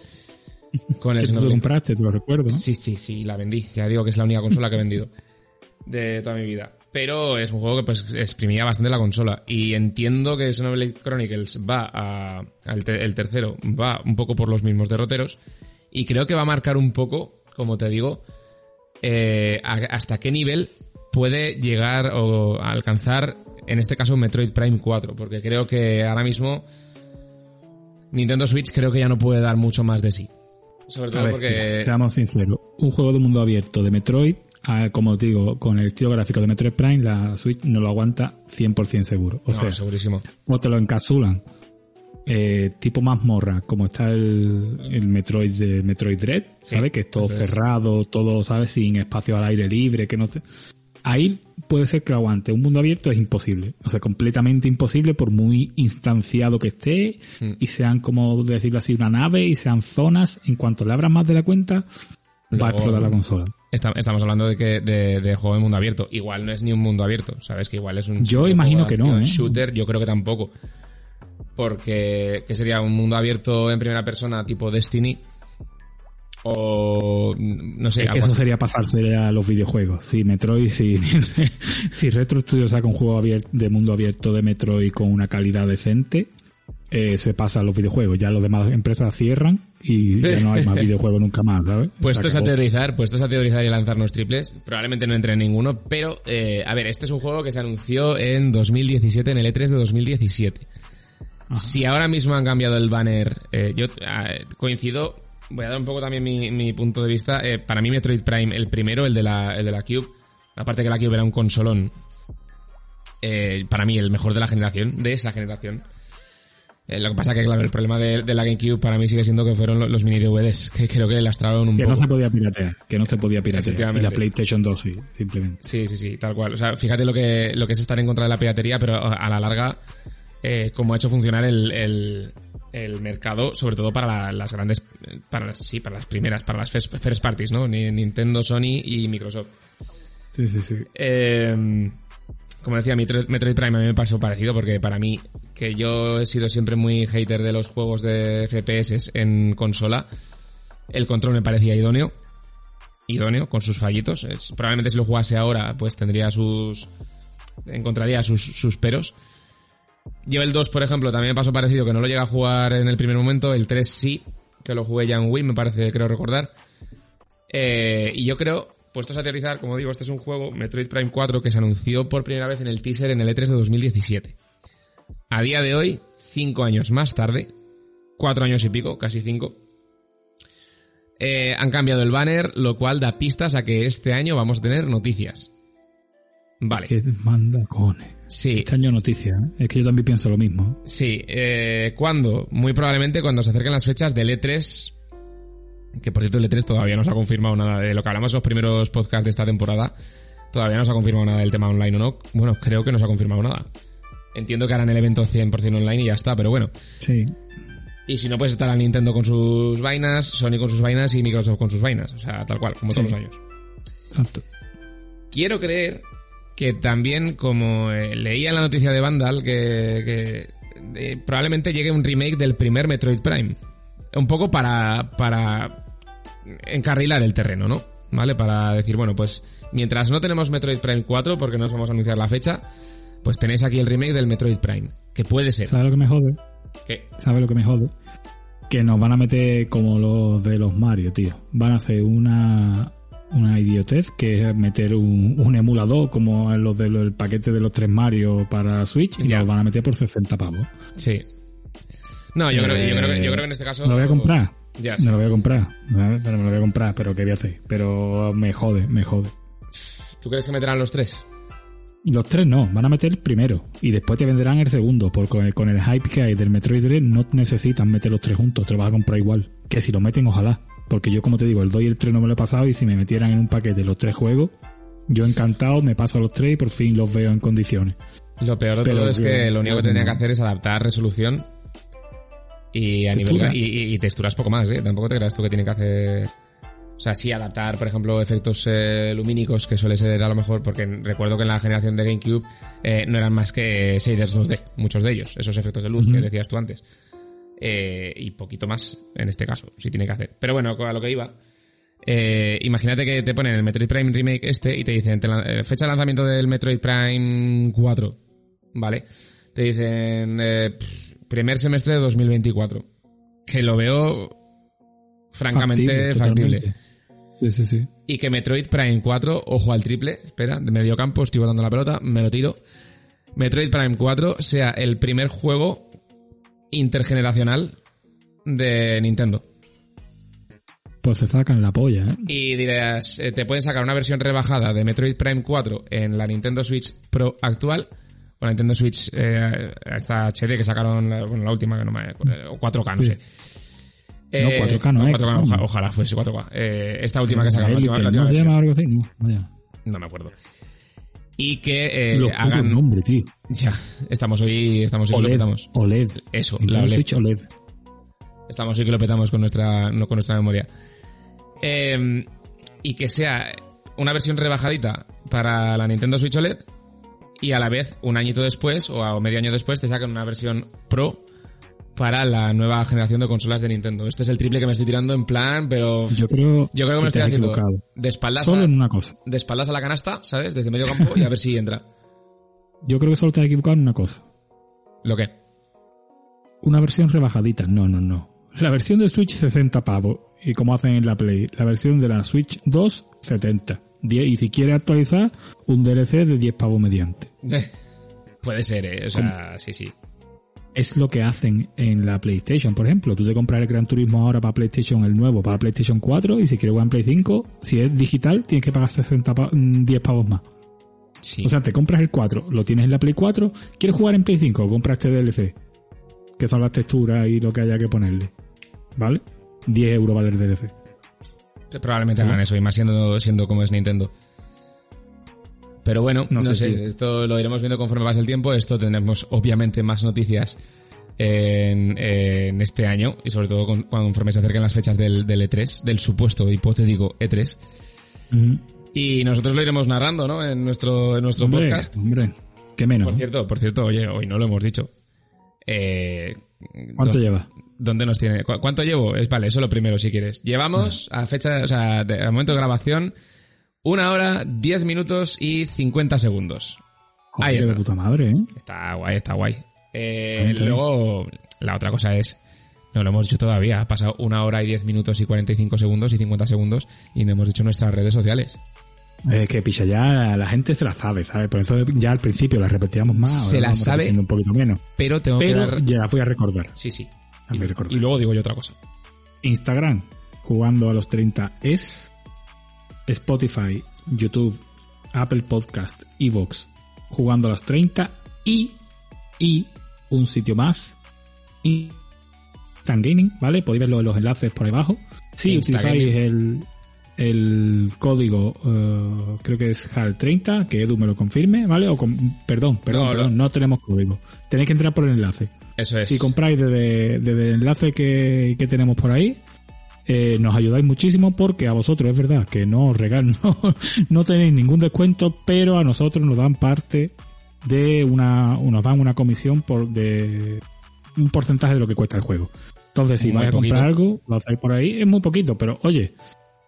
Con el tú compraste, te lo recuerdo, ¿no? Sí, sí, sí, la vendí. Ya digo que es la única consola que he vendido de toda mi vida. Pero es un juego que pues exprimía bastante la consola. Y entiendo que Xenoblade Chronicles va a... te- el tercero va un poco por los mismos derroteros. Y creo que va a marcar un poco, como te digo, eh, a- hasta qué nivel puede llegar o alcanzar, en este caso, Metroid Prime 4. Porque creo que ahora mismo Nintendo Switch creo que ya no puede dar mucho más de sí. Sobre todo ver, porque... mira, seamos sinceros. Un juego de mundo abierto de Metroid, ah, como te digo, con el estilo gráfico de Metroid Prime, la Switch no lo aguanta 100% seguro. O No, sea, segurísimo. o te lo encapsulan eh, tipo mazmorra, como está el, el Metroid de Metroid Dread, Sí, ¿sabes? Que es todo cerrado, todo, ¿sabes? Sin espacio al aire libre, que no te... Ahí puede ser que lo aguante. Un mundo abierto es imposible. O sea, completamente imposible por muy instanciado que esté Mm. y sean, como decirlo así, una nave y sean zonas. En cuanto le abras más de la cuenta, va a explotar la consola. Esta- estamos hablando de que de, de juego de mundo abierto. Igual no es ni un mundo abierto, ¿sabes? Que igual es un... Yo imagino que no, ¿eh? Shooter, yo creo que tampoco. Porque, ¿qué sería? ¿Un mundo abierto en primera persona tipo Destiny? O, no sé, Es que eso así. sería pasarse a los videojuegos. Si Metroid, si, si Retro Studios saca un juego abier- de mundo abierto de Metroid con una calidad decente, eh, se pasa a los videojuegos. Ya las demás empresas cierran y ya no hay más videojuegos nunca más, ¿sabes? Puestos a teorizar, puestos a teorizar y lanzarnos triples, probablemente no entre en ninguno, pero, eh, a ver, este es un juego que se anunció en 2017, en el E3 de 2017. Si ahora mismo han cambiado el banner, eh, yo ah, coincido, voy a dar un poco también mi, mi punto de vista, eh, para mí Metroid Prime, el primero, el de la, el de la Cube, aparte que la Cube era un consolón, eh, para mí el mejor de la generación, de esa generación. Eh, lo que pasa que, claro, el problema de, de la GameCube para mí sigue siendo que fueron lo- los mini DVDs, que creo que le lastraron un Que poco. no se podía piratear, que no se podía piratear. Y la PlayStation 2 sí, simplemente. Sí, sí, sí, tal cual. O sea, fíjate lo que, lo que es estar en contra de la piratería, pero a la larga, eh, cómo ha hecho funcionar el, el, el mercado, sobre todo para la- las grandes, para las, sí, para las primeras, para las first, first parties, ¿no? Ni- Nintendo, Sony y Microsoft. Sí, sí, sí. Eh, como decía, Metroid, Metroid Prime a mí me pasó parecido porque para mí, que yo he sido siempre muy hater de los juegos de FPS en consola, el control me parecía idóneo. Idóneo, con sus fallitos. Es- probablemente si lo jugase ahora, pues tendría sus... encontraría sus, sus peros. Yo el 2, por ejemplo, también me pasó parecido, que no lo llegué a jugar en el primer momento. El 3 sí, que lo jugué ya en Wii, me parece, creo recordar. Eh, y yo creo, puestos a teorizar, como digo, este es un juego, Metroid Prime 4, que se anunció por primera vez en el teaser en el E3 de 2017. A día de hoy, cinco años más tarde, cuatro años y pico, casi cinco, eh, han cambiado el banner, lo cual da pistas a que este año vamos a tener noticias. Vale. Que manda cojones. Sí, Este año noticia, ¿eh? es que yo también pienso lo mismo. Sí, eh, ¿cuándo? Muy probablemente cuando se acerquen las fechas del E3. Que por cierto, el E3 todavía no se ha confirmado nada de lo que hablamos en los primeros podcasts de esta temporada. Todavía no se ha confirmado nada del tema online o no. Bueno, creo que no se ha confirmado nada. Entiendo que harán el evento 100% online y ya está, pero bueno. Sí. Y si no, pues estará Nintendo con sus vainas, Sony con sus vainas y Microsoft con sus vainas. O sea, tal cual, como Sí. todos los años. Exacto. Quiero creer que también, como eh, leía en la noticia de Vandal, que, que, eh, probablemente llegue un remake del primer Metroid Prime. Un poco para, para encarrilar el terreno, ¿no? ¿Vale? Para decir, bueno, pues mientras no tenemos Metroid Prime 4, porque no os vamos a anunciar la fecha, pues tenéis aquí el remake del Metroid Prime. Que puede ser. ¿Sabes lo que me jode? Que, ¿Sabes lo que me jode? Que nos van a meter como los de los Mario, tío. Van a hacer una, una idiotez que es meter un, un emulador como los del paquete de los tres Mario para Switch y Ya. nos van a meter por 60 pavos. sí. No, yo, creo, yo, creo que, yo creo que en este caso... Lo voy a comprar. Ya, Me lo voy a comprar. ¿vale? Pero me lo voy a comprar, pero ¿qué voy a hacer? Pero me jode, me jode. ¿Tú crees que meterán los tres? Los tres no, van a meter el primero y después te venderán el segundo, porque con el, con el hype que hay del Metroid Dread no necesitan meter los tres juntos, te lo vas a comprar igual. Que si lo meten, ojalá. Porque yo, como te digo, el 2 y el 3 no me lo he pasado y si me metieran en un paquete los tres juegos, yo encantado me paso los tres y por fin los veo en condiciones. Lo peor de Pero todo es que- lo único que no. tendría que hacer es adaptar resolución y a nivel y, y- texturas poco más, ¿eh? Tampoco te creas tú que tiene que hacer o sea, sí adaptar, por ejemplo, efectos eh, lumínicos, que suele ser a lo mejor, porque recuerdo que en la generación de GameCube eh, no eran más que shaders 2D, muchos de ellos, esos efectos de luz que decías tú antes. Eh, y poquito más en este caso, sí tiene que hacer. Pero bueno, a lo que iba. Eh, imagínate que te ponen el Metroid Prime Remake este y te dicen te eh, fecha de lanzamiento del Metroid Prime 4, ¿vale? Te dicen eh, primer semestre de 2024. Que lo veo francamente factible. totalmente. Sí, sí, sí. Y que Metroid Prime 4, ojo al triple, espera, de medio campo, estoy botando la pelota, me lo tiro. Metroid Prime 4 sea el primer juego intergeneracional de Nintendo. Pues se sacan la polla, ¿eh? Y dirás, eh, te pueden sacar una versión rebajada de Metroid Prime 4 en la Nintendo Switch Pro actual, o la Nintendo Switch, eh, esta HD que sacaron, la, bueno, la última que no me o 4K, no Sí. sé. No, 4K no es, 4K, ¿cómo? oja- ojalá fuese 4K. Eh, esta última que sacaron, la última, la última ¿no versión. algo así? No. No me acuerdo. Y que eh, putos hagan... nombres, tío. Ya, estamos hoy, estamos hoy que lo OLED. petamos. OLED. Eso, la OLED. Switch OLED. Estamos hoy que lo petamos con nuestra, no, con nuestra memoria. Eh, y que sea una versión rebajadita para la Nintendo Switch OLED y a la vez, un añito después o a- medio año después, te sacan una versión Pro para la nueva generación de consolas de Nintendo. Este es el triple que me estoy tirando en plan, pero Yo creo, yo creo que me estoy haciendo equivocado. de espaldas, Solo a, en una cosa. de espaldas a la canasta, ¿sabes? Desde medio campo y a ver si entra. Yo creo que solo te has equivocado en una cosa. ¿Lo que? Una versión rebajadita. No, no, no. La versión de Switch 60 pavos. Y como hacen en la Play. La versión de la Switch 2, 70. 10, y si quieres actualizar, un DLC de 10 pavos mediante. Puede ser, ¿eh? O sea, sí, sí. Es lo que hacen en la PlayStation, por ejemplo. Tú te compras el Gran Turismo ahora para PlayStation, el nuevo, para PlayStation 4, y si quieres jugar en Play 5, si es digital, tienes que pagar 60 pa- mm, 10 pavos más. Sí. O sea, te compras el 4, lo tienes en la Play 4, quieres jugar en Play 5, compras este DLC. que son las texturas y lo que haya que ponerle. ¿Vale? 10 euros vale el DLC. Probablemente hagan eso, y más siendo, siendo como es Nintendo. Pero bueno, no, No sé, sé, esto lo iremos viendo conforme pase el tiempo. Esto tendremos obviamente más noticias en, en este año y sobre todo con- conforme se acerquen las fechas del, del E3, del supuesto hipotético E3. Ujú. Y nosotros lo iremos narrando, ¿no? En nuestro, en nuestro Hombre, podcast. hombre, qué menos. Por cierto, por cierto, oye, hoy no lo hemos dicho. Eh, ¿Cuánto ¿dó- lleva? ¿Dónde nos tiene? ¿Cu- ¿Cuánto llevo? Es vale, eso lo primero si quieres. Llevamos a fecha, o sea, de, al momento de grabación, una hora, 10 minutos y 50 segundos. Ahí de está. puta madre, ¿eh? Está guay, está guay. Eh, luego, la otra cosa es, no lo hemos dicho todavía, ha pasado una hora y 10 minutos y 45 segundos y 50 segundos y no hemos dicho nuestras redes sociales. Es que picha ya la gente se la sabe, ¿sabes? Por eso ya al principio la repetíamos más. Se la sabe. un poquito menos. Pero tengo que Pero dar... ya la voy a recordar. Sí, sí. Y luego digo yo otra cosa. Instagram, jugando a los 30 es. Spotify, YouTube, Apple Podcast, Evox, jugando a los 30 y. Y un sitio más. Instant Gaming, ¿vale? Podéis ver los enlaces por ahí abajo. Si Insta utilizáis el, el código, eh, creo que es HAL30, que Edu me lo confirme, ¿vale? O con, perdón, perdón, No, perdón, no. no tenemos código. Tenéis que entrar por el enlace. Eso es. Si compráis desde, desde el enlace que, que tenemos por ahí, eh, nos ayudáis muchísimo porque a vosotros es verdad que no os regalan, no, no tenéis ningún descuento, pero a nosotros nos dan parte de una, nos dan una comisión por de un porcentaje de lo que cuesta el juego. Entonces, si Muy vais a comprar poquito. algo, lo hacéis por ahí, es muy poquito, pero oye,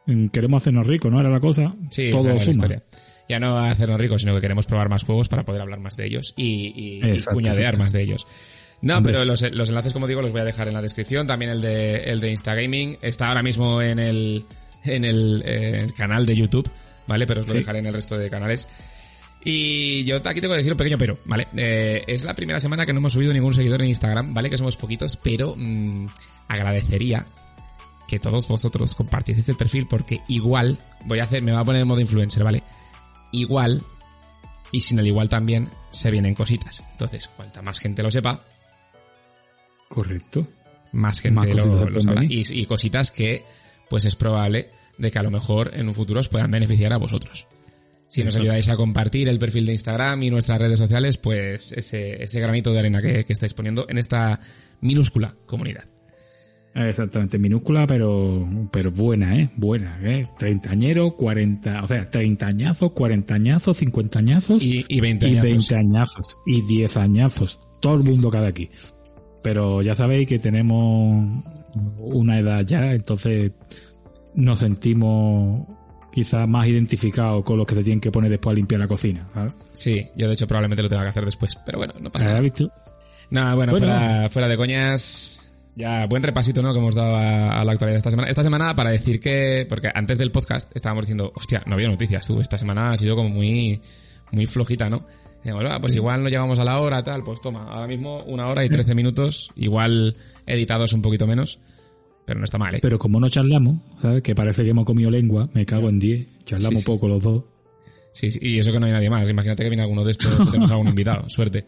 mm, queremos hacernos ricos, ¿no? Era la cosa. Sí, todo la suma. historia. Ya no hacernos ricos, sino que queremos probar más juegos para poder hablar más de ellos y, y- y cuñadear más de ellos. No, Hombre. pero los, los enlaces, como digo, los voy a dejar en la descripción. También el de, el de Instagaming. Está ahora mismo en el, en el, eh, canal de YouTube, ¿vale? Pero os lo Sí. dejaré en el resto de canales. Y yo aquí tengo que decir un pequeño pero, ¿vale? Eh, es la primera semana que no hemos subido ningún seguidor en Instagram, ¿vale? Que somos poquitos, pero mm, agradecería que todos vosotros compartieseis el perfil porque igual, voy a hacer, me voy a poner en modo influencer, ¿vale? Igual, y sin el igual también, se vienen cositas. Entonces, cuanta más gente lo sepa, Correcto. más gente Más lo, lo sabrá. Y, y cositas que, pues es probable de que a lo mejor en un futuro os puedan beneficiar a vosotros. Si nos ayudáis a compartir el perfil de Instagram y nuestras redes sociales, pues ese, ese granito de arena que, que estáis poniendo en esta minúscula comunidad. Exactamente, minúscula, pero, pero buena, ¿eh? Buena, ¿eh? Treintañero, cuarenta, o sea, treintañazos, cuarentañazos, cincuentañazos Y, y 20 y veinteañazos y diezañazos. Todo el mundo cada aquí. Pero ya sabéis que tenemos una edad ya, entonces nos sentimos quizás más identificados con los que se tienen que poner después a limpiar la cocina. ¿sabes? Sí, yo de hecho probablemente lo tenga que hacer después. Pero bueno, no pasa ¿Has nada. visto? Nada, bueno, Bueno. Fuera, fuera de coñas. Ya, buen repasito, ¿no? Que hemos dado a, a la actualidad esta semana. Esta semana, para decir que, porque antes del podcast estábamos diciendo, hostia, no había noticias, tú, esta semana ha sido como muy, muy flojita, ¿no? "Ah, pues igual no llegamos a la hora, tal, pues toma, ahora mismo una hora y trece minutos, igual editados un poquito menos, pero no está mal, ¿eh? Pero como no charlamos, ¿sabes? Que parece que hemos comido lengua, me cago en 10. Charlamos Sí, sí. poco los dos. Sí, sí, y eso que no hay nadie más. Imagínate que viene alguno de estos, que tenemos algún invitado. Suerte.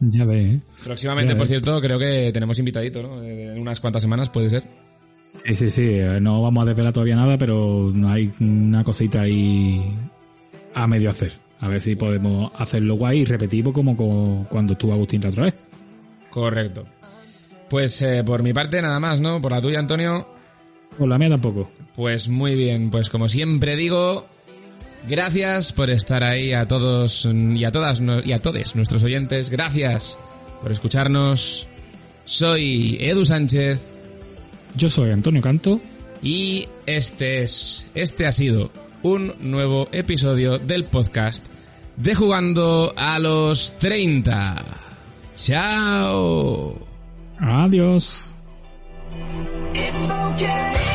Ya ves, ¿eh? Próximamente, Ya, por cierto, creo que tenemos invitadito, ¿no? En unas cuantas semanas, puede ser. Sí, sí, sí. eh, No vamos a desvelar todavía nada, pero hay una cosita ahí a medio hacer. A ver si podemos hacerlo guay y repetimos como co- cuando estuvo Agustín la otra vez. Correcto. Pues eh, por mi parte, nada más, ¿no? Por la tuya, Antonio. Por la mía tampoco. Pues muy bien, pues como siempre digo, gracias por estar ahí a todos y a todas y a todos nuestros oyentes. Gracias por escucharnos. Soy Edu Sánchez Yo soy Antonio Canto. y este es este ha sido un nuevo episodio del podcast de jugando a los 30. Chao. Adiós. It's okay.